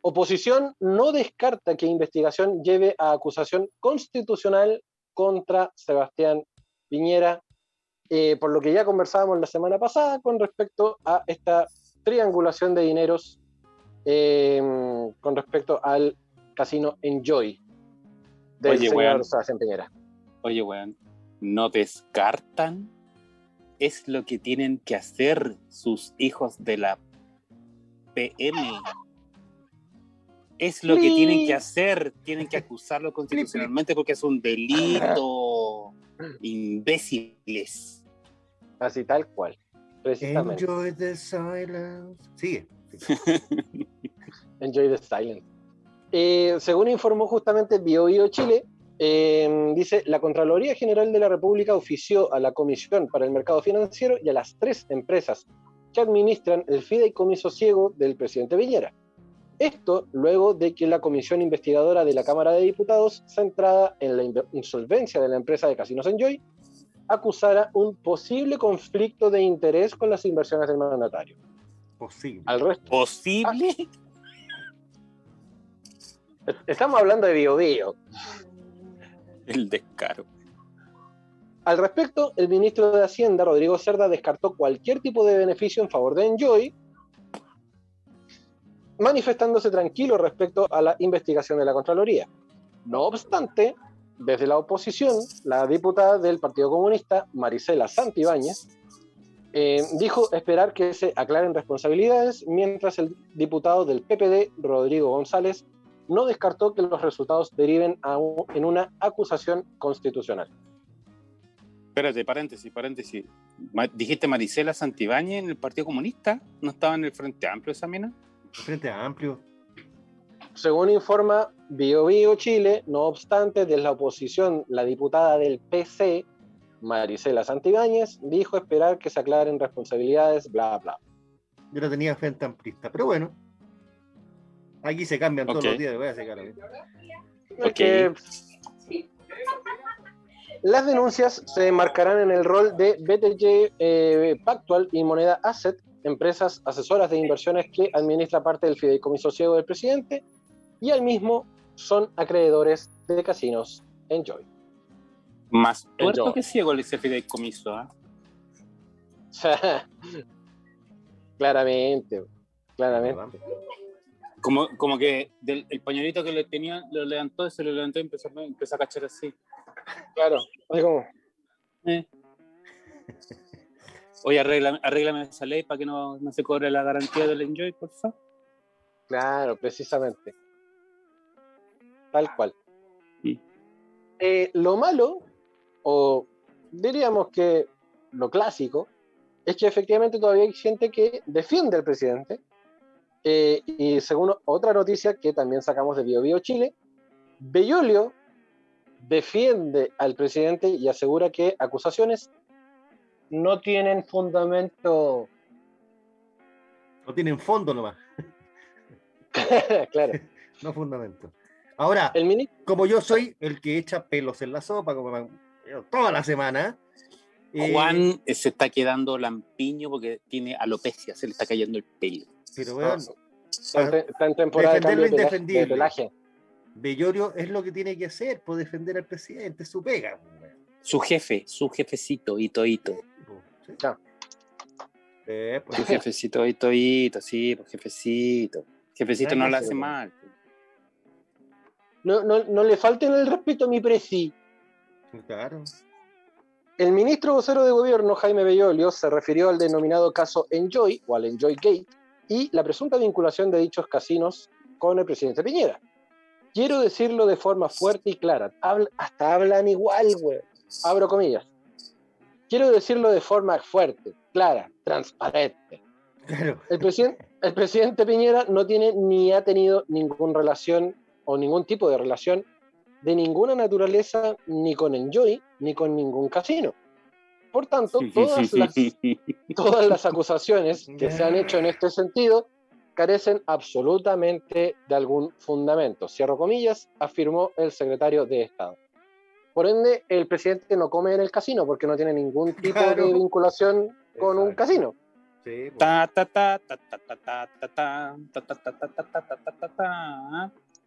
Speaker 1: oposición no descarta que investigación lleve a acusación constitucional contra Sebastián Piñera, eh, por lo que ya conversábamos la semana pasada con respecto a esta triangulación de dineros eh, con respecto al casino Enjoy del
Speaker 4: Oye,
Speaker 1: señor
Speaker 4: weón.
Speaker 1: Sebastián Piñera.
Speaker 4: Oye, weón, no descartan. Es lo que tienen que hacer sus hijos de la PM. Es lo que tienen que hacer. Tienen que acusarlo constitucionalmente porque es un delito. Imbéciles.
Speaker 1: Así tal cual, precisamente.
Speaker 3: Enjoy the silence. Sigue.
Speaker 1: Enjoy the silence. Eh, según informó justamente BioBio Chile, eh, dice, la Contraloría General de la República ofició a la Comisión para el Mercado Financiero y a las tres empresas que administran el fideicomiso ciego del presidente Piñera. Esto luego de que la comisión investigadora de la Cámara de Diputados, centrada en la insolvencia de la empresa de Casinos Enjoy, acusara un posible conflicto de interés con las inversiones del mandatario.
Speaker 3: Posible.
Speaker 1: Al resto,
Speaker 4: ¿Posible?
Speaker 1: estamos hablando de BioBio.
Speaker 4: El descaro.
Speaker 1: Al respecto, el ministro de Hacienda, Rodrigo Cerda, descartó cualquier tipo de beneficio en favor de Enjoy, manifestándose tranquilo respecto a la investigación de la Contraloría. No obstante, desde la oposición, la diputada del Partido Comunista, Marisela Santibáñez, eh, dijo esperar que se aclaren responsabilidades, mientras el diputado del PPD, Rodrigo González, no descartó que los resultados deriven en una acusación constitucional.
Speaker 4: Espérate, paréntesis, paréntesis. ¿Dijiste Marisela Santibáñez en el Partido Comunista? ¿No estaba en el Frente Amplio esa mina?
Speaker 3: Frente amplio.
Speaker 1: Según informa Bio Bio Chile, no obstante, desde la oposición, la diputada del PC, Marisela Santibáñez, dijo esperar que se aclaren responsabilidades, bla, bla.
Speaker 3: Yo no tenía frente amplista, pero bueno. Aquí se cambian todos los días, voy a sacar. ¿eh?
Speaker 1: Es
Speaker 4: Ok.
Speaker 1: que las denuncias se enmarcarán en el rol de BTG eh, Pactual y Moneda Asset, empresas asesoras de inversiones que administra parte del fideicomiso ciego del presidente, y al mismo son acreedores de casinos Enjoy.
Speaker 4: Más
Speaker 1: yo.
Speaker 4: que ciego ese fideicomiso, ¿ah?
Speaker 1: claramente, claramente.
Speaker 4: Como, como que del, el pañuelito que le tenía lo levantó, se lo levantó y empezó, a- empezó a cachar así.
Speaker 1: Claro, así como,
Speaker 4: Eh. Oye, arréglame, arréglame esa ley para que no, no se cobre la garantía del enjoy, por favor.
Speaker 1: Claro, precisamente. Tal cual.
Speaker 4: Sí.
Speaker 1: Eh, lo malo, o diríamos que lo clásico, es que efectivamente todavía hay gente que defiende al presidente. Eh, y según otra noticia que también sacamos de Bio Bio Chile, Bellolio defiende al presidente y asegura que acusaciones no tienen fundamento.
Speaker 3: No tienen fondo nomás,
Speaker 1: claro.
Speaker 3: no fundamento. Ahora,
Speaker 1: El ministro.
Speaker 3: como yo soy el que echa pelos en la sopa, como me- toda la semana. eh,
Speaker 4: Juan eh, se está quedando lampiño porque tiene alopecia, se le está cayendo el pelo.
Speaker 3: Pero weón,
Speaker 1: Está en, te- está en temporada de
Speaker 3: defender
Speaker 1: cambio
Speaker 3: lo
Speaker 1: de de
Speaker 3: indefendible.
Speaker 1: pelaje.
Speaker 3: Bellorio es lo que tiene que hacer, por defender al presidente, es su pega. weón.
Speaker 4: Su jefe, su jefecito, hito, hito.
Speaker 3: Sí.
Speaker 1: Ya.
Speaker 3: Eh, pues,
Speaker 4: Su jefecito, hito, hito, sí, pues jefecito. Jefecito no
Speaker 3: Ay,
Speaker 4: lo
Speaker 3: sí,
Speaker 4: hace
Speaker 3: bueno.
Speaker 4: mal.
Speaker 1: No, no, no le falten el respeto a mi presi.
Speaker 3: claro.
Speaker 1: El ministro vocero de gobierno, Jaime Bellolio, se refirió al denominado caso Enjoy o al Enjoy Gate y la presunta vinculación de dichos casinos con el presidente Piñera. Quiero decirlo de forma fuerte y clara. Habla- hasta hablan igual, güey. Abro comillas. Quiero decirlo de forma fuerte, clara, transparente.
Speaker 3: Claro.
Speaker 1: El, presidente, el presidente Piñera no tiene ni ha tenido ninguna relación o ningún tipo de relación de ninguna naturaleza ni con Enjoy ni con ningún casino. Por tanto, todas las, todas las acusaciones que se han hecho en este sentido carecen absolutamente de algún fundamento. Cierro comillas, afirmó el secretario de Estado. Por ende, el presidente no come en el casino porque no tiene ningún tipo de vinculación con un casino.
Speaker 3: Sí,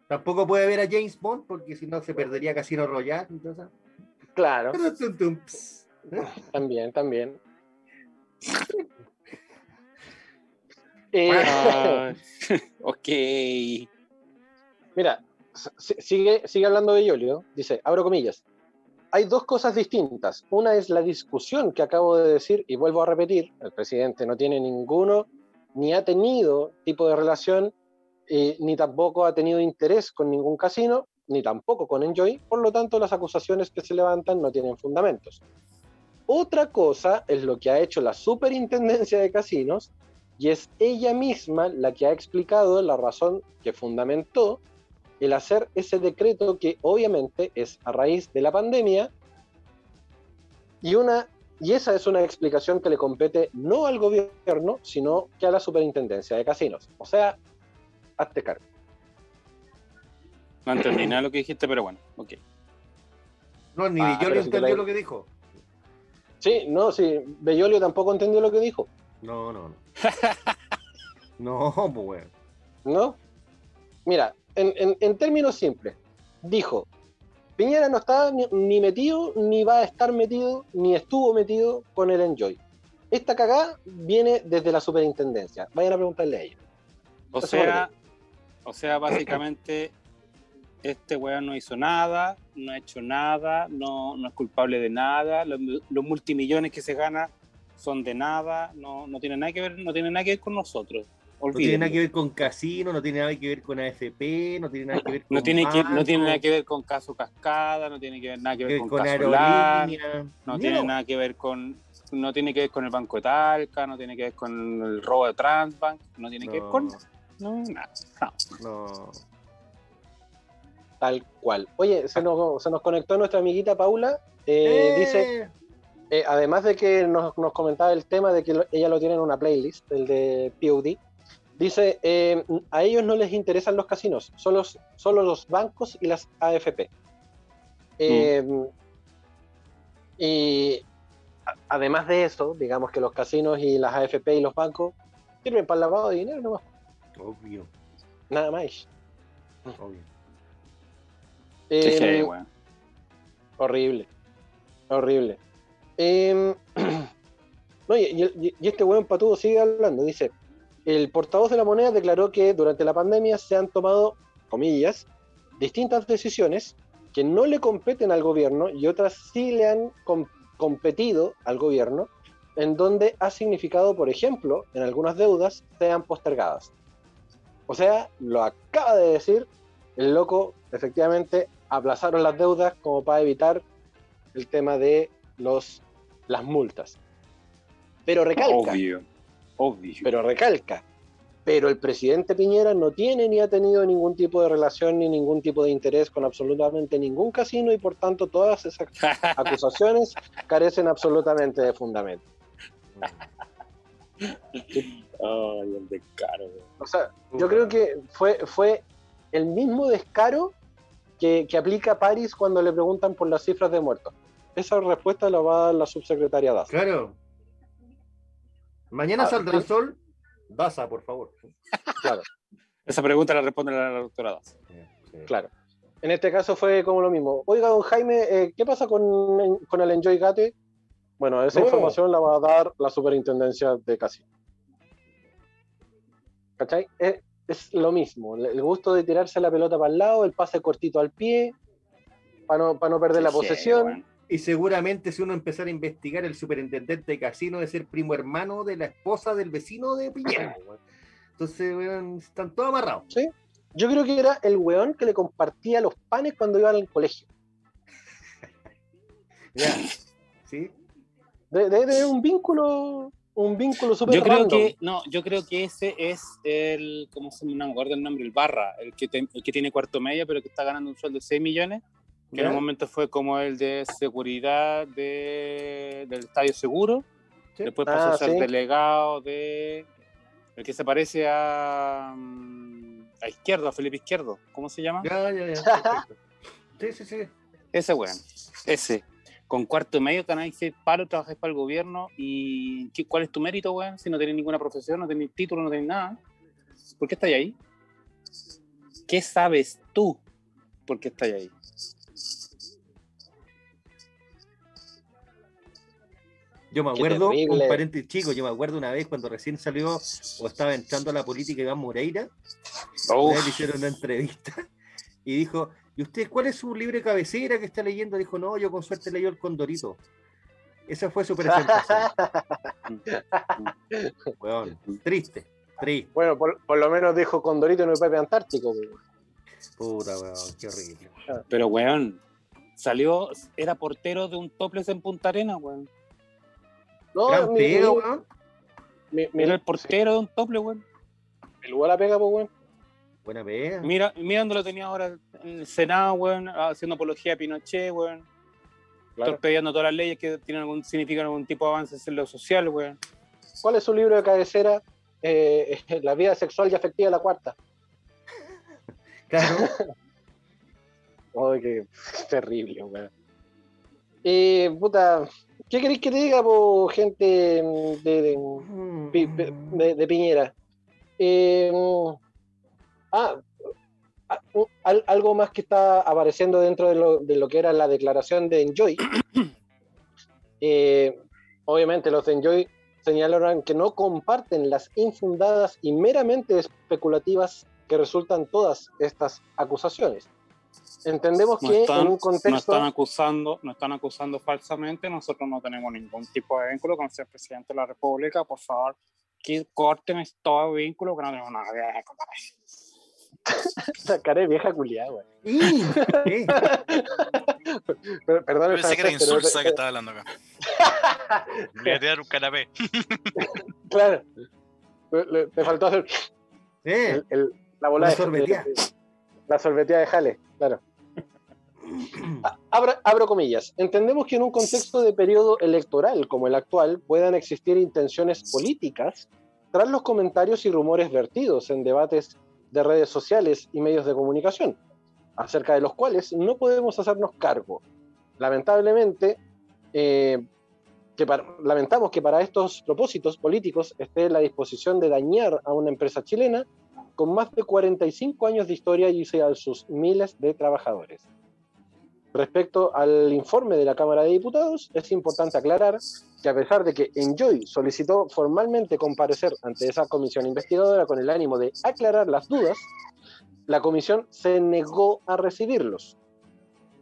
Speaker 3: Tampoco puede ver a James Bond porque si no se perdería Casino Royale. Entonces...
Speaker 1: Claro. también, también. eh,
Speaker 4: ok.
Speaker 1: Mira, sigue, sigue hablando de Yolio. Dice, abro comillas. Hay dos cosas distintas. Una es la discusión que acabo de decir y vuelvo a repetir. El presidente no tiene ninguno, ni ha tenido tipo de relación, eh, ni tampoco ha tenido interés con ningún casino, ni tampoco con Enjoy. Por lo tanto, las acusaciones que se levantan no tienen fundamentos. Otra cosa es lo que ha hecho la superintendencia de casinos y es ella misma la que ha explicado la razón que fundamentó el hacer ese decreto que obviamente es a raíz de la pandemia y una y esa es una explicación que le compete no al gobierno, sino que a la superintendencia de casinos. O sea, hazte cargo.
Speaker 4: No entendí nada de lo que dijiste, pero bueno, ok.
Speaker 3: No, ni
Speaker 1: Ah, te
Speaker 3: entendió
Speaker 1: la-
Speaker 3: lo que dijo.
Speaker 1: Sí, no, sí, Bellolio tampoco entendió lo que dijo,
Speaker 3: No, no, no. no, pues bueno.
Speaker 1: ¿no? Mira, en, en- en términos simples, dijo, Piñera no está ni, ni metido, ni va a estar metido, ni estuvo metido con el Enjoy. Esta cagada viene desde la superintendencia. Vayan a preguntarle a ellos.
Speaker 4: O sea, o sea, básicamente, este weón no hizo nada, no ha hecho nada, no, no es culpable de nada, los, los multimillones que se gana son de nada, no, no tiene nada que ver, no tiene nada que ver con nosotros.
Speaker 3: No tiene nada que ver con casino, no tiene nada que ver con AFP, no tiene nada que ver con
Speaker 4: No tiene, que, no tiene nada que ver con caso cascada, no tiene que ver, nada que ver con,
Speaker 3: con
Speaker 4: no
Speaker 3: Ni
Speaker 4: tiene
Speaker 3: no.
Speaker 4: nada que ver con no tiene que ver con el Banco de Talca, no tiene que ver con el robo de Transbank, no tiene que ver con no, nada. no.
Speaker 3: No.
Speaker 1: Tal cual. Oye, se nos, se nos conectó nuestra amiguita Paula. eh,
Speaker 3: ¡Eh!
Speaker 1: Dice, eh, además de que nos, nos comentaba el tema de que lo- ella lo tiene en una playlist, el de POD, dice, eh, a ellos no les interesan los casinos, solo, solo los bancos y las AFP. Eh, Y a- además de eso, digamos que los casinos y las AFP y los bancos sirven para el lavado de dinero nomás,
Speaker 3: Obvio,
Speaker 1: nada más.
Speaker 3: obvio.
Speaker 1: Eh,
Speaker 4: heavy, weón.
Speaker 1: Horrible. Horrible. Em, no, y, y- y este weón patudo sigue hablando. Dice: El portavoz de la moneda declaró que durante la pandemia se han tomado, comillas, distintas decisiones que no le competen al gobierno y otras sí le han com- competido al gobierno, en donde ha significado, por ejemplo, en algunas deudas sean postergadas. O sea, lo acaba de decir el loco, efectivamente, aplazaron las deudas como para evitar el tema de los, las multas. Pero recalca.
Speaker 4: Obvio, obvio.
Speaker 1: Pero recalca. Pero el presidente Piñera no tiene ni ha tenido ningún tipo de relación ni ningún tipo de interés con absolutamente ningún casino y por tanto todas esas acusaciones carecen absolutamente de fundamento.
Speaker 4: Ay, el descaro.
Speaker 1: O sea, yo creo que fue, fue el mismo descaro que, que aplica París cuando le preguntan por las cifras de muertos. Esa respuesta la va a dar la subsecretaria Daza.
Speaker 3: Claro. Mañana
Speaker 1: Ah,
Speaker 3: saldrá el sol. Daza, por favor.
Speaker 1: Claro,
Speaker 4: Esa pregunta la responde la doctora Daza.
Speaker 1: claro. En este caso fue como lo mismo. Oiga, don Jaime, eh, ¿qué pasa con, con el Enjoy Gate? Bueno, esa
Speaker 3: No.
Speaker 1: información la va a dar la superintendencia de casino. ¿Cachai? Es, es lo mismo. El gusto de tirarse la pelota para el lado, el pase cortito al pie, para no, para no perder la posesión.
Speaker 3: Y seguramente si uno empezara a investigar el superintendente de casino de ser primo hermano de la esposa del vecino de Piñera. weón. Entonces, weón, están todos amarrados.
Speaker 1: Yo creo que era el weón que le compartía los panes cuando iba al colegio.
Speaker 3: Ya. ¿Sí?
Speaker 1: De- Debe tener un vínculo, un vínculo súper
Speaker 4: Yo creo
Speaker 1: random.
Speaker 4: que, no, yo creo que ese es el, ¿cómo se me acuerdo el nombre, el Barra, el que, te- el que tiene cuarto medio, pero que está ganando un sueldo de 6 millones, que en un momento fue como el de seguridad de, del Estadio Seguro,
Speaker 3: Sí.
Speaker 4: después pasó
Speaker 1: Ah,
Speaker 4: a ser
Speaker 1: sí.
Speaker 4: delegado de, el que se parece a, mm, a Izquierdo, a Felipe Izquierdo, ¿cómo se llama?
Speaker 3: Ya, ya, ya. Sí, sí, sí.
Speaker 4: Ese weón, ese. Con cuarto medio ganáis seis palos, trabajáis para el gobierno y ¿qué- ¿cuál es tu mérito, weón? Si no tenés ninguna profesión, no tenés título, no tenés nada. ¿Por qué estáis ahí? ¿Qué sabes tú por qué estáis ahí?
Speaker 3: Yo me acuerdo, un paréntesis chico, yo me acuerdo una vez cuando recién salió o estaba entrando a la política Iván Moreira, le hicieron una entrevista y dijo, ¿y usted cuál es su libre cabecera que está leyendo? Dijo, no, yo con suerte leyó el Condorito. Esa fue su presentación. Weón, triste, triste.
Speaker 1: Bueno, por, por lo menos dijo Condorito en el Pepe Antártico. weón.
Speaker 3: Puta, weón, qué horrible.
Speaker 4: pero weón, salió, era portero de un topless en Punta Arena, weón.
Speaker 1: No,
Speaker 3: Gran
Speaker 1: mi,
Speaker 3: pega, weón.
Speaker 1: mi- mi-
Speaker 4: Era el portero de un topless, weón.
Speaker 1: el lugar la pega, pues, weón.
Speaker 3: Buena pega.
Speaker 4: Mira, mira dónde lo tenía ahora en el Senado, weón, haciendo apología a Pinochet, weón.
Speaker 1: Claro.
Speaker 4: Torpedeando todas las leyes que tienen algún, significan algún tipo de avances en lo social, weón.
Speaker 1: ¿Cuál es su libro de cabecera? Eh, la vida sexual y afectiva, la cuarta.
Speaker 3: Claro.
Speaker 1: Ay, qué terrible, weón. Eh, puta, ¿qué queréis que te diga, po, gente de, de, Pi- de- de- de Piñera? Eh, ah, ah, al- algo más que está apareciendo dentro de lo, de lo que era la declaración de Enjoy. Eh, obviamente los de Enjoy señalaron que no comparten las infundadas y meramente especulativas que resultan todas estas acusaciones. Entendemos
Speaker 4: No
Speaker 1: que
Speaker 4: están,
Speaker 1: en un
Speaker 4: no
Speaker 1: contexto...
Speaker 4: están acusando, no están acusando falsamente, nosotros no tenemos ningún tipo de vínculo con el señor presidente de la República, por favor, que corten todo vínculo que no tenemos nada que ver con.
Speaker 1: Esa cara de vieja culiada, güey. Perdón,
Speaker 2: Pensé que era insulsa que estaba hablando acá. Le voy a tirar un canapé.
Speaker 1: Claro. Le- le- Te faltó hacer
Speaker 3: ¿Eh?
Speaker 1: el- el- la bola de de- La sorbeteada de Jale, claro. Abra- abro comillas. Entendemos que en un contexto de periodo electoral como el actual puedan existir intenciones políticas tras los comentarios y rumores vertidos en debates de redes sociales y medios de comunicación, acerca de los cuales no podemos hacernos cargo. Lamentablemente, eh, lamentamos que para estos propósitos políticos esté la disposición de dañar a una empresa chilena con más de 45 años de historia y a sus miles de trabajadores. Respecto al informe de la Cámara de Diputados, es importante aclarar que a pesar de que Enjoy solicitó formalmente comparecer ante esa comisión investigadora con el ánimo de aclarar las dudas, la comisión se negó a recibirlos,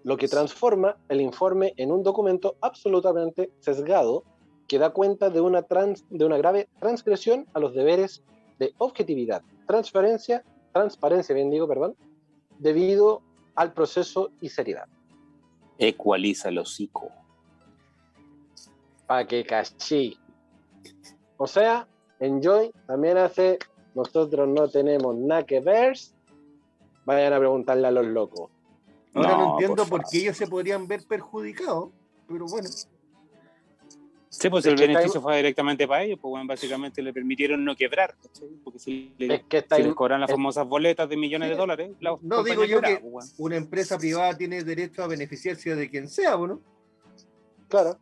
Speaker 1: lo que transforma el informe en un documento absolutamente sesgado que da cuenta de una, trans, de una grave transgresión a los deberes de objetividad, transparencia, transparencia, bien digo, perdón, debido al proceso y seriedad.
Speaker 4: Ecualiza el hocico.
Speaker 1: Pa' que cachí. O sea, Enjoy también hace, nosotros no tenemos nada que ver, vayan a preguntarle a los locos.
Speaker 3: Ahora no,
Speaker 4: No,
Speaker 3: entiendo
Speaker 4: por
Speaker 3: por, qué ellos se podrían ver perjudicados, pero bueno.
Speaker 4: Sí, pues
Speaker 1: Es
Speaker 4: el beneficio fue directamente para ellos, pues bueno, básicamente le permitieron no quebrar, ¿cachai? porque si, le-
Speaker 1: Es que
Speaker 4: si
Speaker 1: ahí-
Speaker 4: les cobran las
Speaker 1: es-
Speaker 4: famosas boletas de millones
Speaker 3: Sí.
Speaker 4: de dólares, la
Speaker 3: No digo yo que
Speaker 4: bueno.
Speaker 3: una empresa privada tiene derecho a beneficiarse de quien sea, ¿no?
Speaker 1: Claro.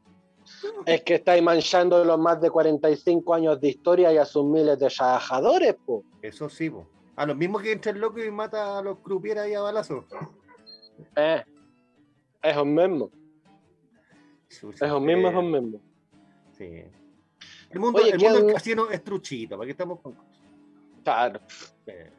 Speaker 1: Es que estáis manchando los más de 45 años de historia y a sus miles de trabajadores, po.
Speaker 3: Eso sí, po. A lo mismo que entra el loco y mata a los crupieras ahí a balazos.
Speaker 1: Eh. Esos mismos. Esos mismos, esos mismos.
Speaker 3: Sí. El mundo,
Speaker 1: Oye,
Speaker 3: el mundo del casino es truchito, ¿para qué estamos con?
Speaker 1: Claro.
Speaker 3: Eh,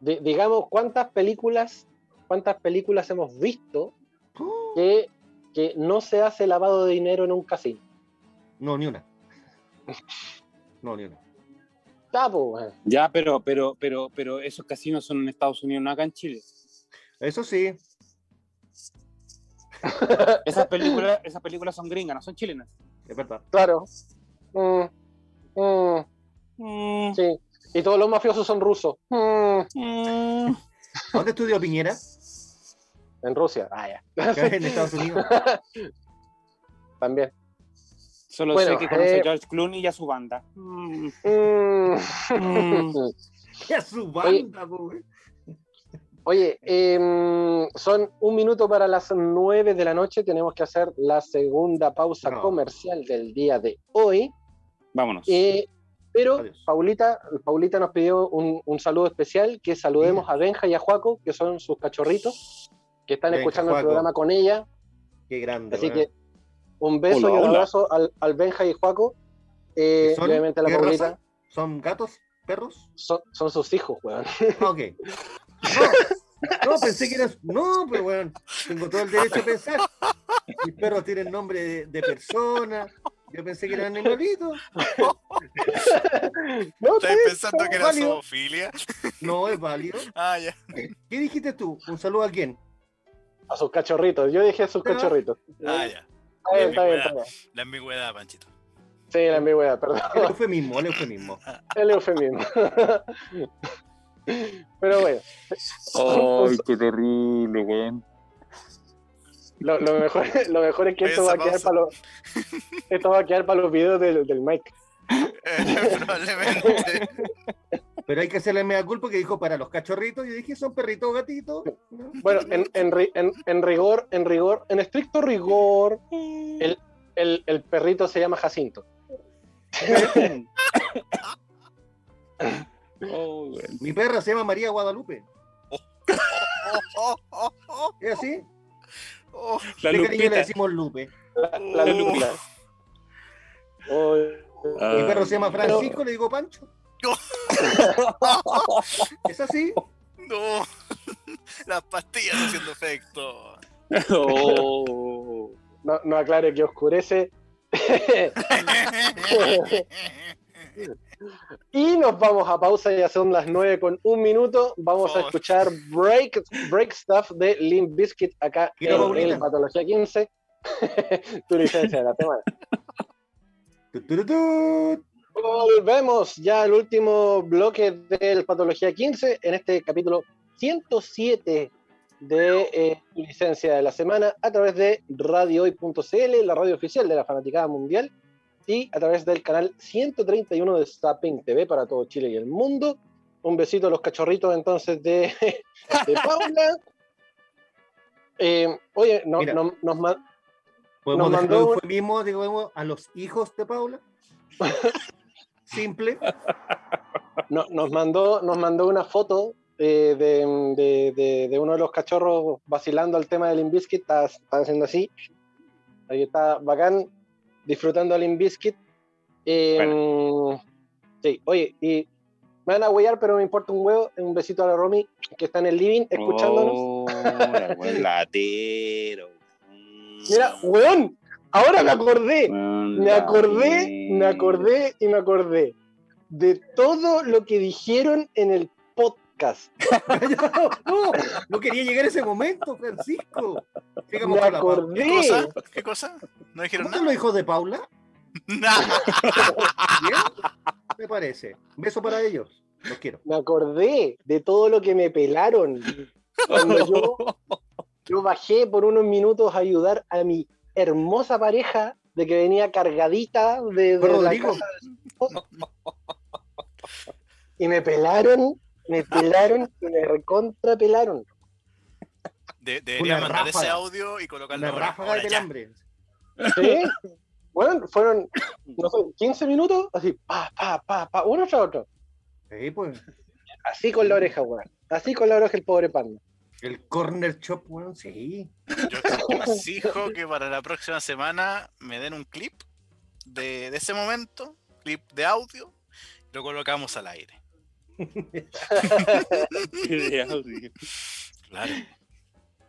Speaker 1: Di- digamos, ¿cuántas películas, cuántas películas hemos visto
Speaker 3: ¡oh!
Speaker 1: que, que no se hace lavado de dinero en un casino?
Speaker 3: No, ni una. No, ni una.
Speaker 1: Ya,
Speaker 4: pero, pero, pero, pero esos casinos son en Estados Unidos, no acá en Chile.
Speaker 3: Eso sí.
Speaker 4: Esas películas, esas películas son gringas, no son chilenas.
Speaker 3: Es verdad.
Speaker 1: Claro. Mm, mm,
Speaker 4: Mm,
Speaker 1: sí. Y todos los mafiosos son rusos. Mm,
Speaker 4: mm.
Speaker 3: ¿Dónde estudió Piñera?
Speaker 1: en Rusia. Ah, ya.
Speaker 3: en Estados Unidos.
Speaker 1: También.
Speaker 4: Solo
Speaker 1: Bueno,
Speaker 4: sé que conoce
Speaker 1: eh,
Speaker 4: a George Clooney y a su banda. Mm.
Speaker 3: ¡Qué a su banda, güey!
Speaker 1: Oye, em, son un minuto para las nueve de la noche. Tenemos que hacer la segunda pausa
Speaker 3: No.
Speaker 1: comercial del día de hoy.
Speaker 4: Vámonos.
Speaker 1: Eh, pero
Speaker 3: Adiós.
Speaker 1: Paulita, Paulita nos pidió un, un saludo especial, que saludemos a Benja y a Juaco, que son sus cachorritos, que están
Speaker 3: Benja,
Speaker 1: escuchando el programa con ella.
Speaker 3: ¡Qué grande!
Speaker 1: Así que un beso
Speaker 4: Hola,
Speaker 1: y un
Speaker 4: hola.
Speaker 1: abrazo al, al Benja y Juaco. Eh,
Speaker 3: ¿Son?
Speaker 1: obviamente a la
Speaker 3: ¿Qué
Speaker 1: Paulita.
Speaker 3: raza? ¿Son gatos? ¿Perros?
Speaker 1: Son, son sus hijos, weón.
Speaker 3: Ah, ok. No, no, pensé que eras. No, pero bueno, tengo todo el derecho a pensar. Mis perros tienen nombre de, de persona. Yo pensé que eran animalitos.
Speaker 1: No,
Speaker 2: ¿Estáis
Speaker 1: sí,
Speaker 2: pensando que era
Speaker 3: válido.
Speaker 2: zoofilia?
Speaker 3: No es válido.
Speaker 2: Ah, ya.
Speaker 3: ¿Qué dijiste tú? ¿Un saludo a quién?
Speaker 1: a sus cachorritos. Yo dije a sus
Speaker 3: Ah.
Speaker 1: cachorritos.
Speaker 2: Ah, ya.
Speaker 1: Está bien, está bien, está bien.
Speaker 2: La ambigüedad, Panchito.
Speaker 1: Sí, la ambigüedad, perdón.
Speaker 3: El eufemismo, el eufemismo.
Speaker 1: El eufemismo. Pero bueno,
Speaker 4: Ay, qué terrible, weón.
Speaker 1: lo, lo mejor, lo mejor es que esto va a quedar para los, esto va a quedar para los videos del, del Mike.
Speaker 2: Eh, Probablemente.
Speaker 3: Pero hay que hacerle mea culpa que dijo para los cachorritos. Yo dije, son perritos o gatitos. ¿no?
Speaker 1: Bueno, en, en- en rigor, en rigor, en estricto rigor, el, el, el perrito se llama Jacinto.
Speaker 4: Oh.
Speaker 3: Mi perra se llama María Guadalupe. ¿Es así?
Speaker 4: La
Speaker 3: De cariño le decimos Lupe.
Speaker 1: La, la. Lupita. Oh,
Speaker 3: Mi perro se llama Francisco, le digo Pancho. ¿Es así?
Speaker 2: No. Las pastillas haciendo efecto.
Speaker 4: Oh.
Speaker 1: no, no aclare que oscurece. Y nos vamos a pausa, ya son las 9 con un minuto. Vamos a
Speaker 2: Por favor.
Speaker 1: escuchar Break, Break Stuff de Limp Bizkit acá
Speaker 3: Quiero
Speaker 1: en el Patología 15. tu licencia de la semana. Volvemos ya al último bloque del Patología 15 en este capítulo 107 de eh, tu licencia de la semana a través de radiohoy.cl, la radio oficial de la Fanaticada Mundial, y a través del canal 131 de Zapping TV para todo Chile y el mundo. Un besito a los cachorritos entonces de, de Paula. Eh, oye, no-
Speaker 3: Mira.
Speaker 1: no- nos, ma-
Speaker 3: ¿Podemos
Speaker 1: Nos mandó-
Speaker 3: el eufemismo, digamos, a los hijos de Paula? Simple.
Speaker 1: No- nos, mandó, nos mandó una foto eh, de, de- de- uno de los cachorros vacilando al tema del. Está, está haciendo así. Ahí está bacán, disfrutando al Limbiskit. Sí, oye, y me van a huellar, pero me importa un huevo. Un besito a la Romy, que está en el living escuchándonos.
Speaker 4: Oh, latero. Mm.
Speaker 1: Mira, weón, ahora me acordé, me acordé, me acordé y me acordé de todo lo que dijeron en el podcast.
Speaker 3: no, no quería llegar a ese momento, Francisco.
Speaker 1: me acordé.
Speaker 2: ¿Qué cosa? ¿Qué cosa? ¿No dijeron nada?
Speaker 3: los hijos de Paula?
Speaker 2: Nada.
Speaker 3: Me parece. beso para ellos. Los quiero.
Speaker 1: Me acordé de todo lo que me pelaron. Cuando yo, yo bajé por unos minutos a ayudar a mi hermosa pareja de que venía cargadita de, la casa y me pelaron, me pelaron y me recontra pelaron.
Speaker 2: debería mandar ese audio y colocarlo.
Speaker 3: Una ráfaga de hambre.
Speaker 1: Sí. Bueno, fueron, no sé, 15 minutos, así, pa, pa, pa, pa, uno tras otro.
Speaker 3: Sí, pues.
Speaker 1: Así con la oreja, weón. Así con la oreja el pobre panda.
Speaker 3: El corner shop, weón, sí.
Speaker 2: Yo exijo que para la próxima semana me den un clip de, de ese momento, clip de audio, lo colocamos al aire.
Speaker 1: claro.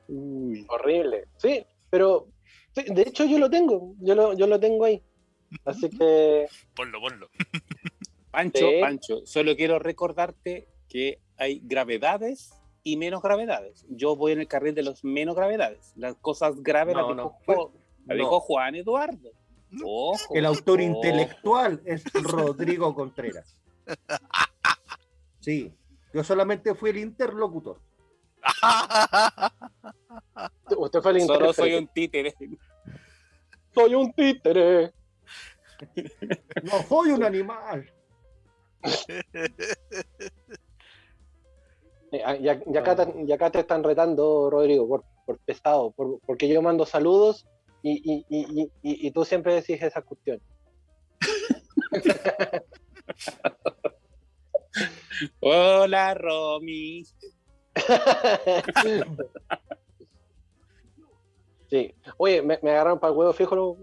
Speaker 1: Uy. Horrible. Sí, pero de hecho yo lo tengo, yo lo, yo lo tengo ahí. Así que...
Speaker 2: Ponlo, ponlo.
Speaker 4: Pancho, Pancho, solo quiero recordarte que hay gravedades y menos gravedades. Yo voy en el carril de los menos gravedades. Las cosas graves las, dijo, Juan Eduardo.
Speaker 3: el autor intelectual es Rodrigo Contreras. Sí, yo solamente fui el interlocutor.
Speaker 1: Usted fue el
Speaker 4: Solo soy un títere.
Speaker 1: Soy un títere.
Speaker 3: No soy un animal.
Speaker 1: Y, acá, te están retando, Rodrigo, por, por pesado, porque yo mando saludos y, y, tú siempre decís esa cuestión.
Speaker 4: Hola, Romy.
Speaker 1: sí. Oye, me, agarraron para el huevo fijo los,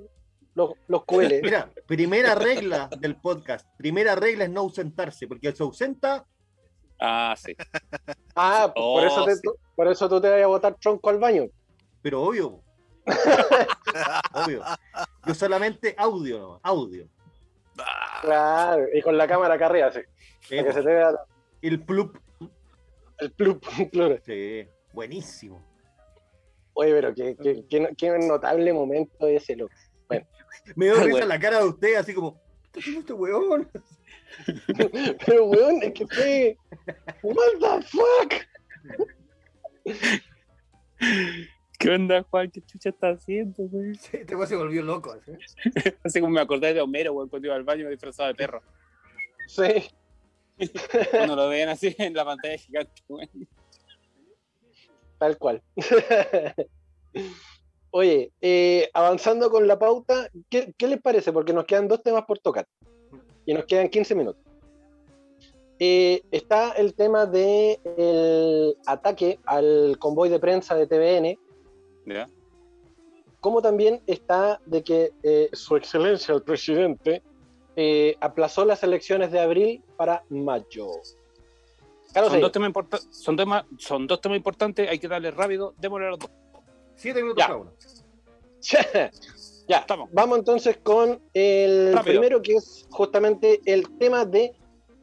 Speaker 1: los, los
Speaker 3: Mira, primera regla del podcast. Primera regla es no ausentarse, porque se ausenta
Speaker 4: Ah, sí.
Speaker 1: Ah, por, eso te, oh, por eso tú te vas a botar tronco al baño.
Speaker 3: Pero obvio. obvio. Yo solamente audio, audio.
Speaker 1: Claro, y con la cámara acá arriba, sí. Que se te vea
Speaker 3: El plup.
Speaker 1: El plup, claro.
Speaker 3: Sí, buenísimo.
Speaker 1: Oye, pero qué, qué, qué, notable momento ese, loco. Bueno.
Speaker 3: Me dio risa la cara de usted, así como, ¿qué haciendo este weón?
Speaker 1: Pero, weón, es que fue. ¿What the fuck?
Speaker 4: ¿Qué onda, Juan? ¿Qué chucha está haciendo, güey?
Speaker 3: Sí, este weón se volvió loco. Así,
Speaker 4: así como me acordé de Homero, güey, cuando iba al baño disfrazado de perro.
Speaker 1: Sí.
Speaker 4: Cuando lo ven así en la pantalla gigante, güey.
Speaker 1: Tal cual. Oye, eh, avanzando con la pauta, ¿qué, ¿qué les parece? Porque nos quedan dos temas por tocar y nos quedan 15 minutos. Eh, está el tema del el ataque al convoy de prensa de TVN. Como también está de que eh, su excelencia, el presidente, eh, aplazó las elecciones de abril para mayo.
Speaker 4: son, dos temas son, son dos temas importantes, hay que darle rápido, démosle los dos.
Speaker 3: Siete minutos cada uno.
Speaker 1: Ya, Estamos. vamos entonces con el primero, que es justamente el tema de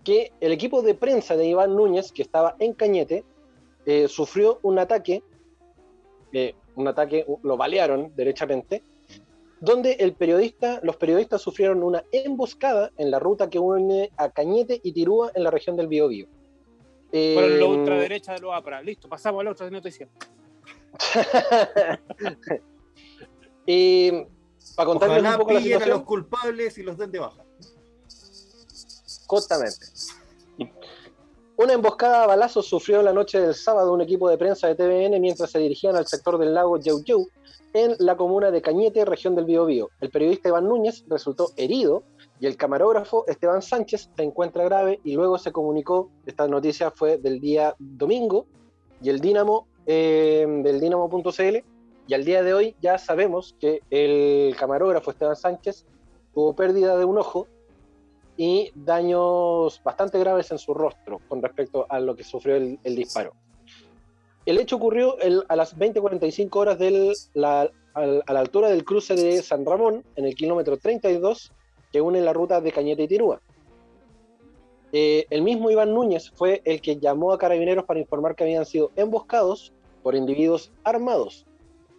Speaker 1: que el equipo de prensa de Iván Núñez, que estaba en Cañete, eh, sufrió un ataque, eh, un ataque, lo balearon derechamente, donde el periodista, los periodistas sufrieron una emboscada en la ruta que une a Cañete y Tirúa en la región del Biobío.
Speaker 4: Eh, Por la ultraderecha de Loapra. Listo, pasamos a la otra noticia.
Speaker 1: eh, para contarles un poco la situación.
Speaker 3: a los culpables y los den de baja.
Speaker 1: Justamente. Una emboscada a balazos sufrió la noche del sábado un equipo de prensa de TVN mientras se dirigían al sector del lago Yeu en la comuna de Cañete, región del Biobío. El periodista Iván Núñez resultó herido y el camarógrafo Esteban Sánchez se encuentra grave y luego se comunicó, esta noticia fue del día domingo, y el Dínamo, eh, del Dínamo.cl, y al día de hoy ya sabemos que el camarógrafo Esteban Sánchez tuvo pérdida de un ojo y daños bastante graves en su rostro con respecto a lo que sufrió el, disparo. El hecho ocurrió a las 20:45 horas de la a la altura del cruce de San Ramón, en el kilómetro 32, que une la ruta de Cañete y Tirúa. Eh, el mismo Iván Núñez fue el que llamó a carabineros para informar que habían sido emboscados por individuos armados.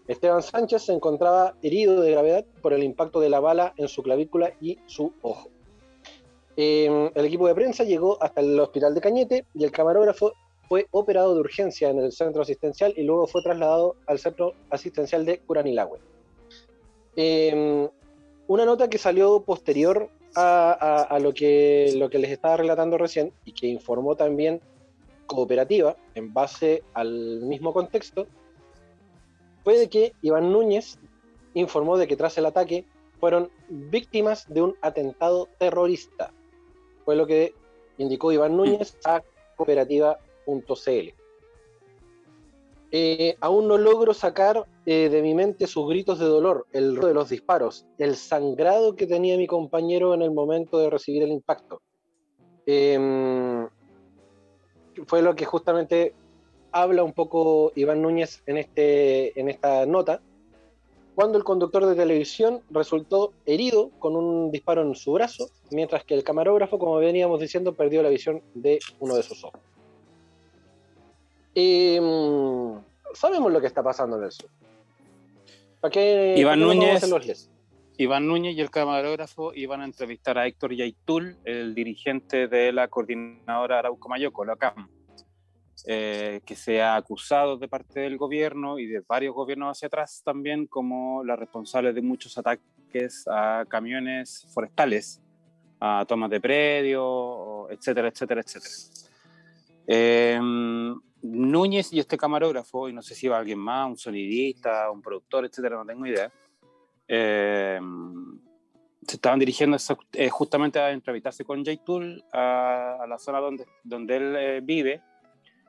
Speaker 1: Esteban Sánchez se encontraba herido de gravedad por el impacto de la bala en su clavícula y su ojo. Eh, el equipo de prensa llegó hasta el hospital de Cañete y el camarógrafo fue operado de urgencia en el centro asistencial y luego fue trasladado al centro asistencial de Curanilagüe. Eh, una nota que salió posterior a, lo, que, lo que les estaba relatando recién y que informó también Cooperativa en base al mismo contexto, fue de que Iván Núñez informó de que tras el ataque fueron víctimas de un atentado terrorista. Fue lo que indicó Iván Núñez a Cooperativa eh, aún no logro sacar eh, de mi mente sus gritos de dolor, el ruido de los disparos, el sangrado que tenía mi compañero en el momento de recibir el impacto. Em, fue lo que justamente habla un poco Iván Núñez en, este, en esta nota, cuando el conductor de televisión resultó herido con un disparo en su brazo, mientras que el camarógrafo, como veníamos diciendo, perdió la visión de uno de sus ojos. Em, sabemos lo que está pasando en el sur.
Speaker 4: ¿Para qué, Iván, Núñez, Iván Núñez y el camarógrafo iban a entrevistar a Héctor Yaitul, el dirigente de la coordinadora Arauco Mayoco, la CAM, eh, que se ha acusado de parte del gobierno y de varios gobiernos hacia atrás también como la responsable de muchos ataques a camiones forestales, a tomas de predio, etcétera, etcétera, etcétera. Eh, Núñez y este camarógrafo, y no sé si va alguien más, un sonidista, un productor, etcétera, no tengo idea, eh, se estaban dirigiendo eh, justamente a entrevistarse con Jay Tool a, la zona donde, donde él eh, vive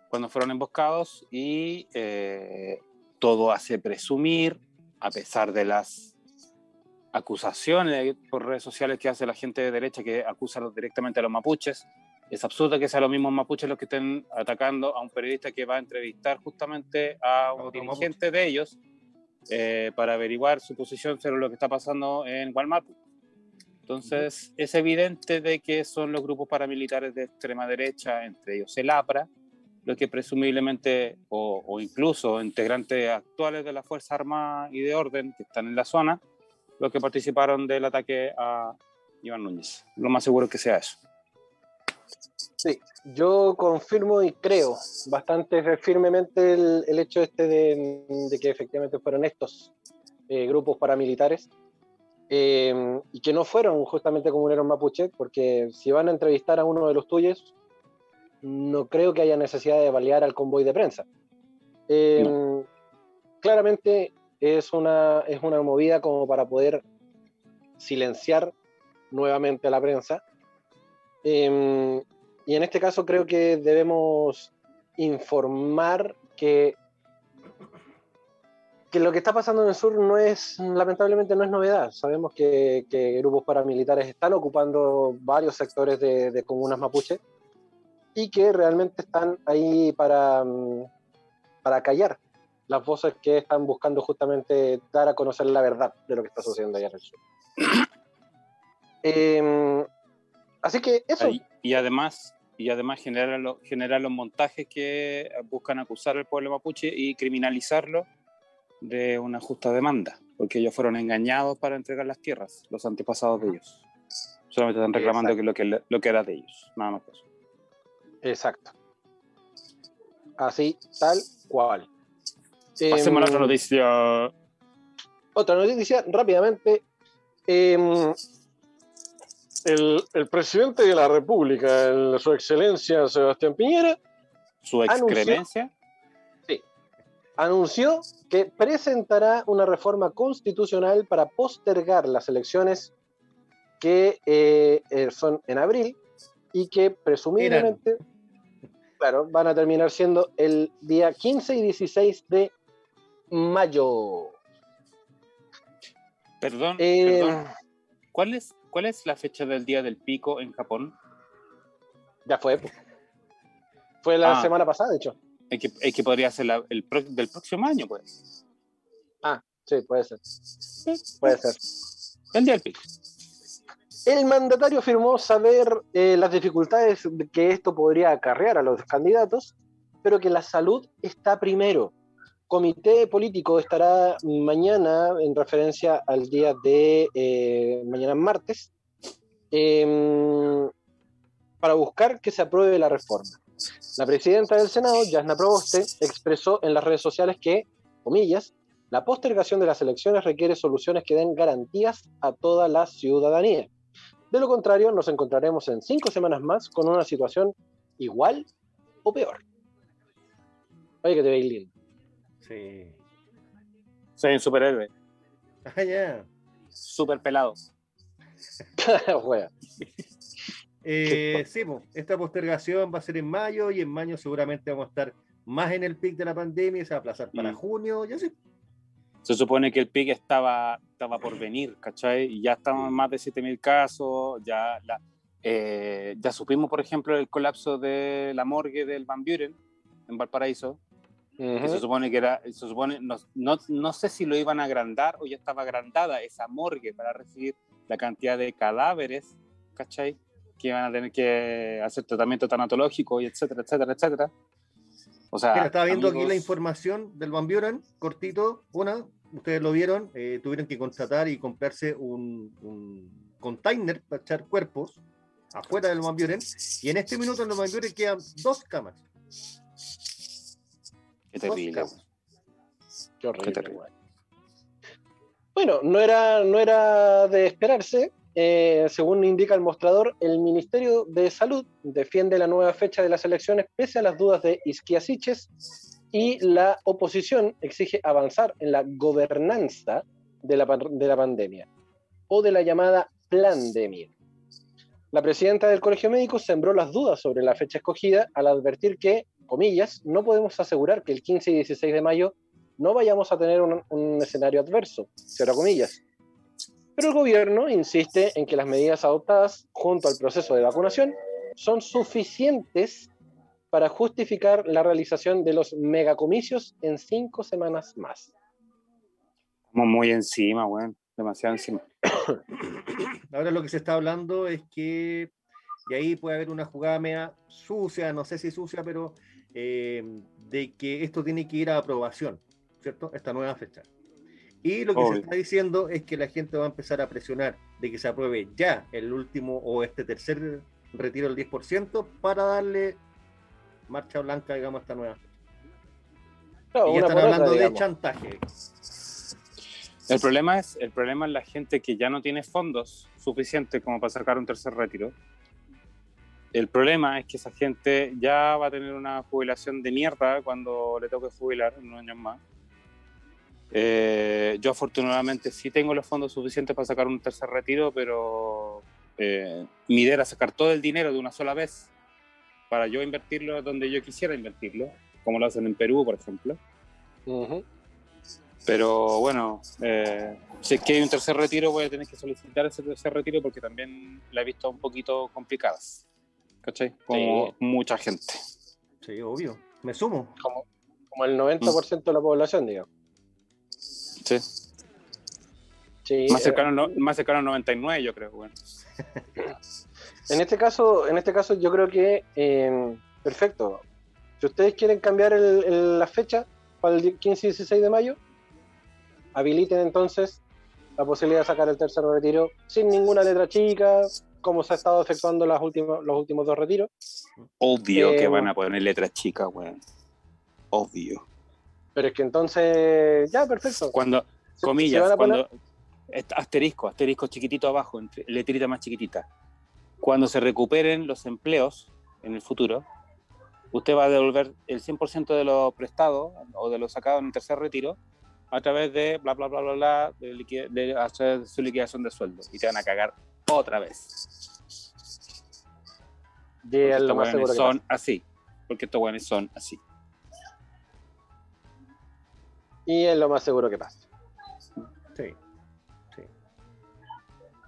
Speaker 4: cuando fueron emboscados y todo hace presumir, a pesar de las acusaciones por redes sociales que hace la gente de derecha que acusa directamente a los mapuches, es absurdo que sean los mismos mapuches los que estén atacando a un periodista que va a entrevistar justamente a un dirigente de ellos eh, para averiguar su posición sobre lo que está pasando en Gualmapu. Entonces, es evidente de que son los grupos paramilitares de extrema derecha, entre ellos el APRA, los que presumiblemente, o, o incluso integrantes actuales de la Fuerza Armada y de Orden que están en la zona, los que participaron del ataque a Iván Núñez. Lo más seguro es que sea eso.
Speaker 1: Sí, yo confirmo y creo bastante firmemente el, hecho este de, que efectivamente fueron estos eh, grupos paramilitares eh, y que no fueron justamente comuneros mapuche, porque si van a entrevistar a uno de los tuyos, no creo que haya necesidad de balear al convoy de prensa. Eh, claramente es una, es una movida como para poder silenciar nuevamente a la prensa. Y en este caso creo que debemos informar que, que lo que está pasando en el sur no es, lamentablemente no es novedad. Sabemos que, grupos paramilitares están ocupando varios sectores de, comunas mapuche y que realmente están ahí para, para callar las voces que están buscando justamente dar a conocer la verdad de lo que está sucediendo allá en el sur. Em, así que eso.
Speaker 4: Y además, y además generar, generar los montajes que buscan acusar al pueblo mapuche y criminalizarlo de una justa demanda, porque ellos fueron engañados para entregar las tierras, los antepasados de ellos. Solamente están reclamando que lo, que lo que era de ellos, nada más que eso.
Speaker 1: Exacto. Así, tal cual.
Speaker 4: Pasemos a la otra em, noticia.
Speaker 1: Otra noticia, rápidamente. Eh, el, presidente de la República, su excelencia Sebastián Piñera,
Speaker 4: su excelencia,
Speaker 1: sí, anunció que presentará una reforma constitucional para postergar las elecciones que eh, eh, son en abril y que presumiblemente, claro, van a terminar siendo el día 15 y 16 de mayo.
Speaker 4: Perdón, eh, perdón. ¿Cuál es ¿Cuál es la fecha del día del pico en Japón?
Speaker 1: Ya fue. Fue la ah. semana pasada, de hecho.
Speaker 4: Es que, que podría ser el del próximo año, pues.
Speaker 1: Ah, Sí, puede ser. Puede ser.
Speaker 4: El día del pic.
Speaker 1: El mandatario afirmó saber eh, las dificultades que esto podría acarrear a los candidatos, pero que la salud está primero. Comité político estará mañana, en referencia al día de eh, mañana martes, em, para buscar que se apruebe la reforma. La presidenta del Senado, Yasna Proboste, expresó en las redes sociales que, comillas, la postergación de las elecciones requiere soluciones que den garantías a toda la ciudadanía. De lo contrario, nos encontraremos en cinco semanas más con una situación igual o peor. Oye, que te veis lindo.
Speaker 3: Sí.
Speaker 4: Soy un superhéroe.
Speaker 3: Ah, ya.
Speaker 4: Super pelado.
Speaker 1: Juega.
Speaker 3: Eh, sí, po, esta postergación va a ser en mayo y en mayo seguramente vamos a estar más en el pic de la pandemia y se va a aplazar para
Speaker 4: Mm.
Speaker 3: junio, ya sé.
Speaker 4: Se supone que el pic estaba, estaba por venir, ¿cachai? Y ya estamos en más de 7.000 casos, ya, la, eh, ya supimos, por ejemplo, el colapso de la morgue del Van Buren en Valparaíso, que se supone que era, se supone, no, no, no sé si lo iban a agrandar o ya estaba agrandada esa morgue para recibir la cantidad de cadáveres, ¿cachai? Que iban a tener que hacer tratamiento tanatológico y etcétera, etcétera, etcétera. O sea,
Speaker 3: Mira, estaba viendo aquí la
Speaker 4: amigos,
Speaker 3: información del Van Buren, cortito, una, ustedes lo vieron, eh, tuvieron que contratar y comprarse un, un container para echar cuerpos afuera del Van Buren, y en este minuto en el Van Buren quedan dos camas.
Speaker 4: Qué terrible.
Speaker 1: Qué horrible,
Speaker 4: Qué terrible.
Speaker 1: güey. Bueno, no era, no era de esperarse. Eh, según indica el mostrador, el Ministerio de Salud defiende la nueva fecha de las elecciones pese a las dudas de Isquiasiches y la oposición exige avanzar en la gobernanza de la, de la pandemia o de la llamada plandemia. La presidenta del Colegio Médico sembró las dudas sobre la fecha escogida al advertir que, comillas, no podemos asegurar que el 15 y 16 de mayo no vayamos a tener un, un escenario adverso, cierra comillas. Pero el gobierno insiste en que las medidas adoptadas junto al proceso de vacunación son suficientes para justificar la realización de los megacomicios en cinco semanas más.
Speaker 4: Estamos muy encima, weón. Demasiado encima.
Speaker 3: Ahora lo que se está hablando es que, y ahí puede haber una jugada media sucia, no sé si sucia, pero eh, de que esto tiene que ir a aprobación, ¿cierto? Esta nueva fecha. Y lo que se
Speaker 4: Obvio.
Speaker 3: está diciendo es que la gente va a empezar a presionar de que se apruebe ya el último o este tercer retiro del 10% para darle marcha blanca, digamos, a esta nueva fecha.
Speaker 1: Claro,
Speaker 3: y ya están
Speaker 1: por otra,
Speaker 3: hablando de chantaje.
Speaker 4: El problema es, el problema es la gente que ya no tiene fondos suficientes como para sacar un tercer retiro. El problema es que esa gente ya va a tener una jubilación de mierda cuando le toque jubilar en unos años más. Eh, yo afortunadamente sí tengo los fondos suficientes para sacar un tercer retiro, pero eh, mi idea era sacar todo el dinero de una sola vez para yo invertirlo donde yo quisiera invertirlo, como lo hacen en Perú, por ejemplo.
Speaker 1: Ujú.
Speaker 4: Pero bueno, eh, si es que hay un tercer retiro, voy a tener que solicitar ese tercer retiro porque también la he visto un poquito complicadas. ¿Cachai? Como
Speaker 1: Sí.
Speaker 4: mucha gente.
Speaker 3: Sí, obvio. Me sumo.
Speaker 1: Como, como el 90% de la población, digamos.
Speaker 4: Sí.
Speaker 1: Sí,
Speaker 4: Más
Speaker 1: eh,
Speaker 4: cercano, no- más cercano al 99, yo creo. Bueno.
Speaker 1: En este caso, en este caso yo creo que eh, perfecto. Si ustedes quieren cambiar el- el- la fecha para el 15 y 16 de mayo, habiliten entonces la posibilidad de sacar el tercer retiro sin ninguna letra chica, como se ha estado efectuando las últimas, los últimos dos retiros.
Speaker 4: Obvio
Speaker 1: Eh,
Speaker 4: que van a poner letras chicas, weón. Obvio.
Speaker 1: Pero es que entonces, ya, perfecto.
Speaker 4: Cuando, comillas,
Speaker 1: poner-
Speaker 4: cuando asterisco, asterisco chiquitito abajo, letrita más chiquitita. Cuando se recuperen los empleos en el futuro, usted va a devolver el 100% de lo prestado o de lo sacado en el tercer retiro a través de bla bla bla bla bla de, liqui- de hacer su liquidación de sueldo y te van a cagar otra vez.
Speaker 1: Es lo
Speaker 4: estos
Speaker 1: más seguro que
Speaker 4: son así. Porque estos weones son así.
Speaker 1: Y es lo más seguro que pasa.
Speaker 3: Sí. sí.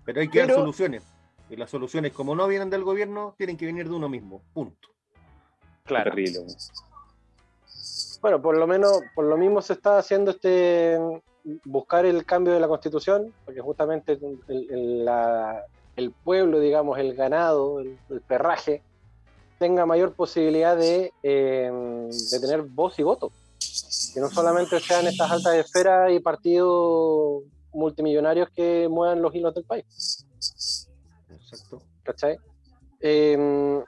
Speaker 3: Pero hay que dar soluciones. Y las soluciones, como no vienen del gobierno, tienen que venir de uno mismo. Punto.
Speaker 1: Claro.
Speaker 4: Terrible.
Speaker 1: Bueno, por lo menos, por lo mismo se está haciendo este, buscar el cambio de la constitución, porque justamente el, pueblo, digamos, el ganado, el, perraje, tenga mayor posibilidad de, em, de, tener voz y voto. Que no solamente sean estas altas esferas y partidos multimillonarios que muevan los hilos del país. Exacto. ¿Cachai? Em,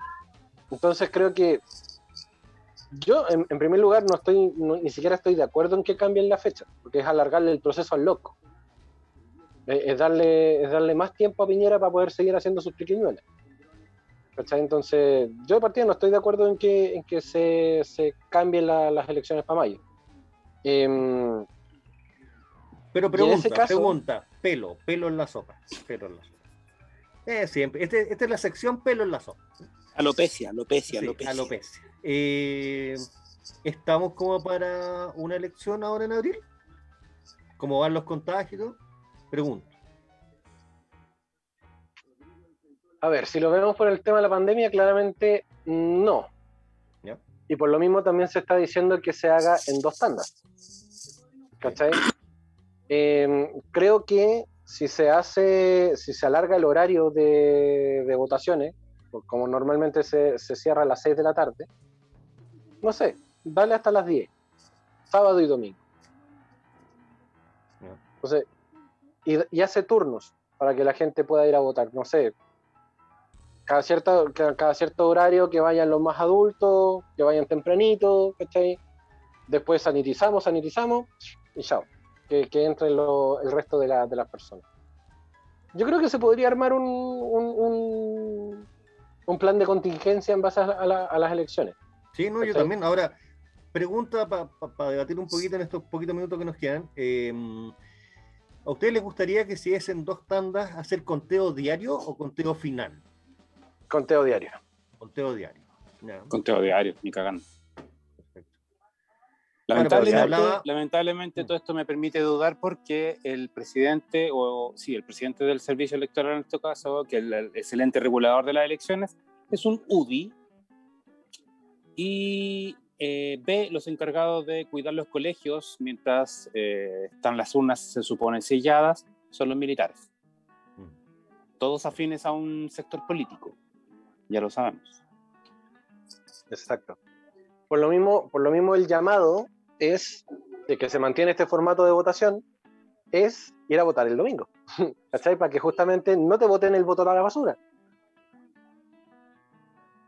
Speaker 1: entonces creo que yo, en, primer lugar, no estoy, ni siquiera estoy de acuerdo en que cambien la fecha, porque es alargarle el proceso al loco. Es, darle, es darle más tiempo a Piñera para poder seguir haciendo sus pequeñuelas. Entonces, yo de partida no estoy de acuerdo en que, en que se, se cambien las elecciones para mayo. Em,
Speaker 3: Pero pregunta, pregunta, pelo, pelo en la sopa. Pelo en la sopa. Eh, siempre. Este, esta es la sección pelo en la sopa.
Speaker 4: Alopecia, alopecia, alopecia.
Speaker 3: alopecia. Eh, ¿Estamos como para una elección ahora en abril? ¿Cómo van los contagios? Pregunto.
Speaker 1: A ver, si lo vemos por el tema de la pandemia, claramente no. Y por lo mismo también se está diciendo que se haga en dos tandas. ¿Cachai? Em, creo que si se hace, si se alarga el horario de, votaciones, como normalmente se, se, cierra a las 6 de la tarde, no sé, dale hasta las 10, sábado y domingo. Entonces, y, hace turnos para que la gente pueda ir a votar, no sé, cada cierto, cada cierto horario que vayan los más adultos, que vayan tempranito, ¿cachai? Después sanitizamos, sanitizamos y chao, que, que entre el resto de, de, las personas. Yo creo que se podría armar un, un, un, plan de contingencia en base a, a las elecciones.
Speaker 3: Sí, no, yo también. Ahora, pregunta para debatir un poquito en estos poquitos minutos que nos quedan. Em, ¿A usted les gustaría que si es en dos tandas hacer conteo diario o conteo final?
Speaker 1: Conteo diario.
Speaker 3: Conteo diario.
Speaker 4: Conteo diario, ni cagando. Perfecto. Lamentablemente, lamentablemente todo esto me permite dudar porque el presidente, o sí, el presidente del servicio electoral en este caso, que es el excelente regulador de las elecciones, es un UDI, y eh, B, los encargados de cuidar los colegios mientras eh, están las urnas, se supone, selladas, son los militares. Mm. Todos afines a un sector político, ya lo sabemos.
Speaker 1: Exacto. Por lo mismo, por lo mismo el llamado es de que se mantiene este formato de votación, es ir a votar el domingo. ¿Cachai? Para que justamente no te voten el voto a la basura.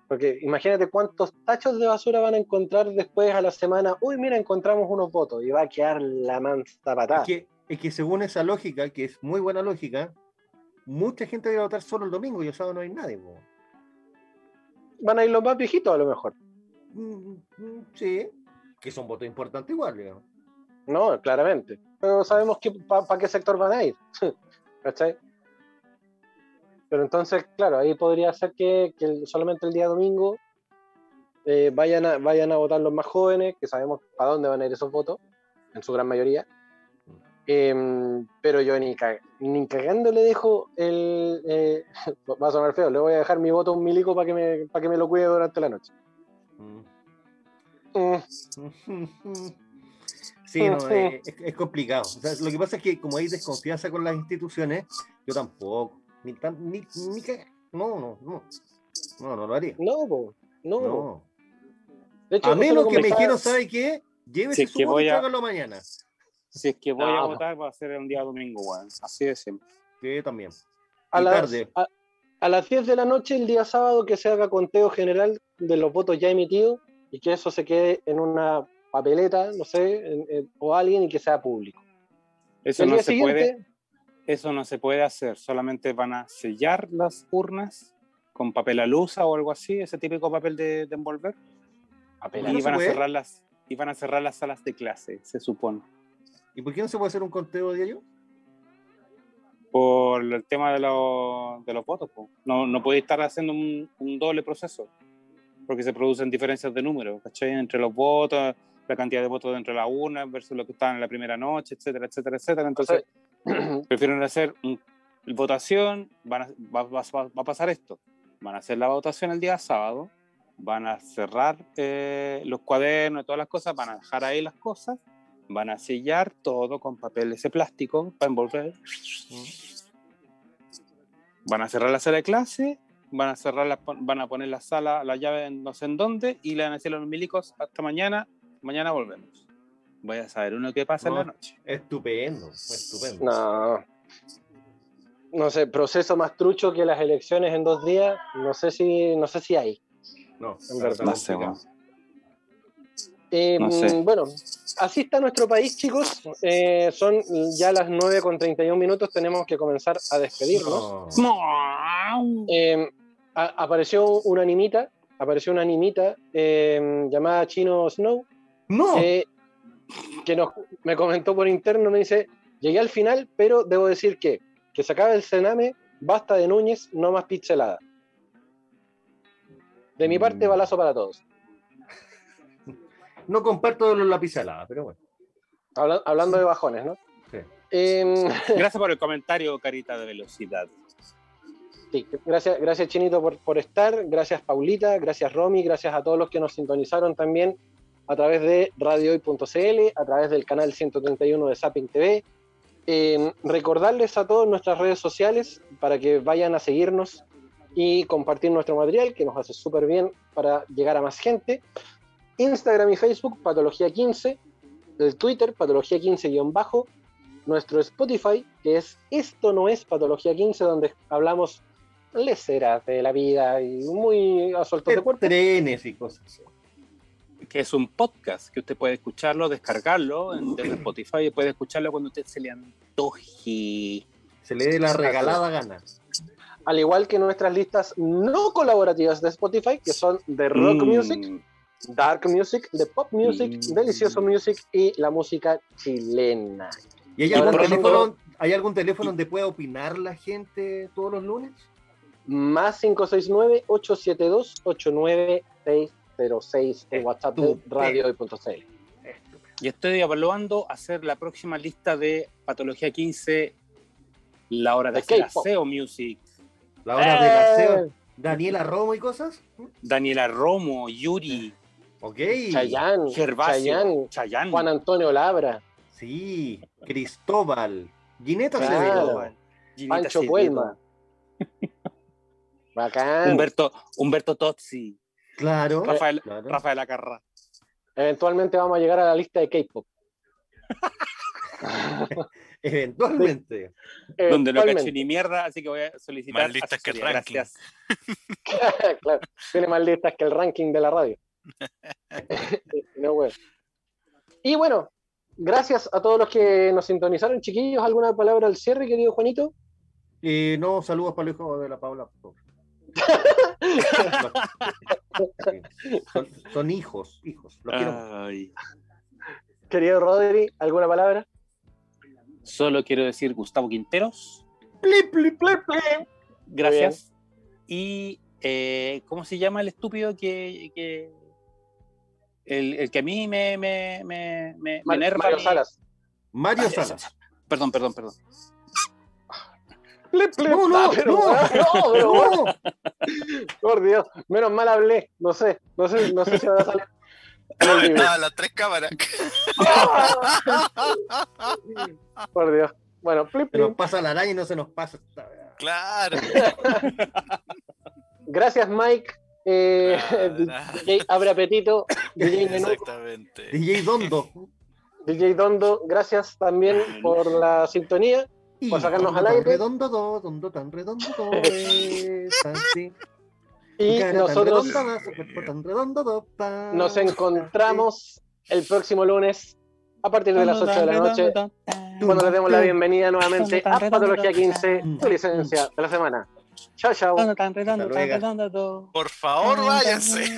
Speaker 1: Porque imagínate cuántos tachos de basura van a encontrar después a la semana. Uy, mira, encontramos unos votos y va a quedar la mansa patada.
Speaker 3: Es que, es que según esa lógica, que es muy buena lógica, mucha gente va a votar solo el domingo y el sábado no hay nadie.
Speaker 1: Van a ir los más viejitos a lo mejor.
Speaker 3: Mm, mm, sí, que son votos importantes igual, digamos.
Speaker 1: No, claramente. Pero sabemos para qué sector van a ir. ¿Cachai? Pero entonces, claro, ahí podría ser que, solamente el día domingo eh, vayan, a, vayan a votar los más jóvenes, que sabemos para dónde van a ir esos votos, en su gran mayoría. Em, pero yo ni, ni cagando le dejo el. Eh, va a sonar feo, le voy a dejar mi voto a un milico para que, me, para que me lo cuide durante la noche. Mm.
Speaker 3: Sí, no, es, es, complicado. lo que pasa es que como hay desconfianza con las instituciones, yo tampoco. Ni, ni, ni que. No, no, no. No, no lo haría.
Speaker 1: No, no. no.
Speaker 3: De hecho, a menos que me dijeron, ¿sabe qué? Llévese si su voto y hágalo mañana.
Speaker 4: Si es que voy a votar, va a ser un día domingo, bueno. Así de simple.
Speaker 3: Sí, también.
Speaker 1: A, las, a, a, las 10 de la noche, el día sábado, que se haga conteo general de los votos ya emitidos y que eso se quede en una papeleta, no sé, o alguien y que sea público.
Speaker 4: Eso no se puede eso no se puede hacer, solamente van a sellar las urnas con papel alusa o algo así, ese típico papel de, envolver. y, van a cerrar las, y van a cerrar las salas de clase, se supone.
Speaker 3: ¿Y por qué no se puede hacer un conteo diario?
Speaker 4: Por el tema de, de los votos. No, no puede estar haciendo un, doble proceso, porque se producen diferencias de número, ¿cachai? Entre los votos, la cantidad de votos dentro de la urna versus lo que estaban en la primera noche, etcétera, etcétera, etcétera. Entonces, prefieren hacer votación, van va, a pasar esto. Van a hacer la votación el día sábado, van a cerrar eh, los cuadernos y todas las cosas, van a dejar ahí las cosas van a sellar todo con papel ese plástico para envolver. Van a cerrar la sala de clase, van a cerrar la, van a poner la sala, la llave no sé en dónde y le van a decir a los milicos hasta mañana, mañana volvemos. Voy a saber uno qué pasa en la noche.
Speaker 3: Estupendo, estupendo.
Speaker 1: No. No sé, proceso más trucho que las elecciones en dos días, no sé si, no sé si hay.
Speaker 3: No,
Speaker 1: En verdad.
Speaker 4: No sé, weón.
Speaker 1: Eh,
Speaker 4: No sé.
Speaker 1: Bueno, así está nuestro país, chicos. Eh, son ya las 9 con 31 minutos, tenemos que comenzar a despedirnos.
Speaker 3: No.
Speaker 1: Eh, a- apareció una animita, apareció una animita eh, llamada Chino Snow,
Speaker 3: No.
Speaker 1: Que, nos, me comentó por interno, me dice, llegué al final, pero debo decir que, que se acabe el cename, basta de Núñez, no más pixelada. De mi parte,
Speaker 3: Mm.
Speaker 1: balazo para todos.
Speaker 3: No comparto los lapiceladas, pero bueno.
Speaker 1: Habla- hablando de bajones, ¿no?
Speaker 3: Sí.
Speaker 1: Em,
Speaker 4: Gracias por el comentario, carita de velocidad.
Speaker 1: Sí, gracias, gracias Chinito por, por estar, gracias Paulita, gracias Romy, gracias a todos los que nos sintonizaron también a través de radiohoy.cl, a través del canal 131 de Zapping TV. Eh, recordarles a todos nuestras redes sociales para que vayan a seguirnos y compartir nuestro material, que nos hace súper bien para llegar a más gente. Instagram y Facebook, Patología 15, el Twitter, Patología 15-bajo, nuestro Spotify, que es Esto no es Patología 15, donde hablamos leceras de la vida y muy a sueltos de cuerpo.
Speaker 3: Trenes y cosas.
Speaker 4: Que es un podcast que usted puede escucharlo, descargarlo en, desde Spotify y puede escucharlo cuando usted se le antoje.
Speaker 3: Se le dé la regalada gana.
Speaker 1: Al igual que nuestras listas no colaborativas de Spotify, que son de rock
Speaker 4: Mm,
Speaker 1: music, dark music, de pop music,
Speaker 4: Mm.
Speaker 1: delicioso music y la música chilena.
Speaker 3: ¿Y hay algún, teléfono, ¿hay algún teléfono donde pueda opinar la gente todos los lunes?
Speaker 1: Más 569-872-89606 en WhatsApp de
Speaker 3: Estupendo.
Speaker 1: radio.cl.
Speaker 4: Y estoy evaluando hacer la próxima lista de Patología 15, la hora de
Speaker 1: De
Speaker 4: aseo music.
Speaker 3: La hora
Speaker 1: Eh.
Speaker 3: del aseo. Daniela Romo y cosas.
Speaker 4: Daniela Romo, Yuri,
Speaker 3: Ok.
Speaker 1: Chayán,
Speaker 4: Gervasio,
Speaker 1: Chayán,
Speaker 4: Chayán,
Speaker 1: Juan Antonio Labra,
Speaker 3: Sí. Cristóbal. Gineta
Speaker 1: Claro.
Speaker 4: Gineta
Speaker 1: Pancho Puelma. Bacán.
Speaker 4: Humberto, Humberto Tozzi,
Speaker 3: Claro.
Speaker 4: Rafael,
Speaker 3: claro.
Speaker 4: Rafael Acarra.
Speaker 1: Eventualmente vamos a llegar a la lista de K-pop.
Speaker 3: Eventualmente.
Speaker 4: donde no cacho
Speaker 1: Eventualmente.
Speaker 4: ni mierda, así que voy a solicitar.
Speaker 2: Más listas que el ranking.
Speaker 4: Gracias.
Speaker 1: claro, tiene más listas que el ranking de la radio. No, güey. Y bueno, gracias a todos los que nos sintonizaron, chiquillos. ¿Alguna palabra al cierre, querido Juanito?
Speaker 3: Eh, no, saludos para el hijo de la Paula. Son, son hijos, hijos. Los quiero.
Speaker 1: Querido Rodri, ¿alguna palabra?
Speaker 4: Solo quiero decir Gustavo Quinteros. Gracias. Y eh, ¿cómo se llama el estúpido que, que- el, el que a mí me me, me, me,
Speaker 1: Mar-
Speaker 4: enerva
Speaker 1: Mario Salas.
Speaker 3: Mario
Speaker 4: Ah,
Speaker 3: Salas.
Speaker 4: Perdón, perdón, perdón.
Speaker 1: Plip, plip.
Speaker 3: No, no,
Speaker 1: pero,
Speaker 3: no,
Speaker 1: no, pero, weón,
Speaker 3: no.
Speaker 1: por Dios, menos mal hablé. No sé, no sé, no sé si va a salir.
Speaker 2: Ah, las tres cámaras.
Speaker 1: Por Dios. Bueno, plip,
Speaker 3: Se nos
Speaker 1: plip.
Speaker 3: pasa la araña y no se nos pasa.
Speaker 2: Claro.
Speaker 1: Gracias, Mike. Eh,
Speaker 2: Claro.
Speaker 1: DJ Abre Apetito, DJ Menudo,
Speaker 2: Exactamente.
Speaker 3: DJ Dondo.
Speaker 1: DJ Dondo, gracias también por la sintonía.
Speaker 3: Y
Speaker 1: Por sacarnos al
Speaker 3: tan
Speaker 1: aire.
Speaker 3: Redondo, do, dondo tan redondo, do, es así.
Speaker 1: Y
Speaker 3: Cara
Speaker 1: nosotros
Speaker 3: tan redondo, do, pa.
Speaker 1: nos encontramos el próximo lunes a partir de las 8 de la noche, cuando le demos la bienvenida nuevamente a Patología 15, tu licencia de la semana. Chao, chao.
Speaker 2: Por favor, váyanse.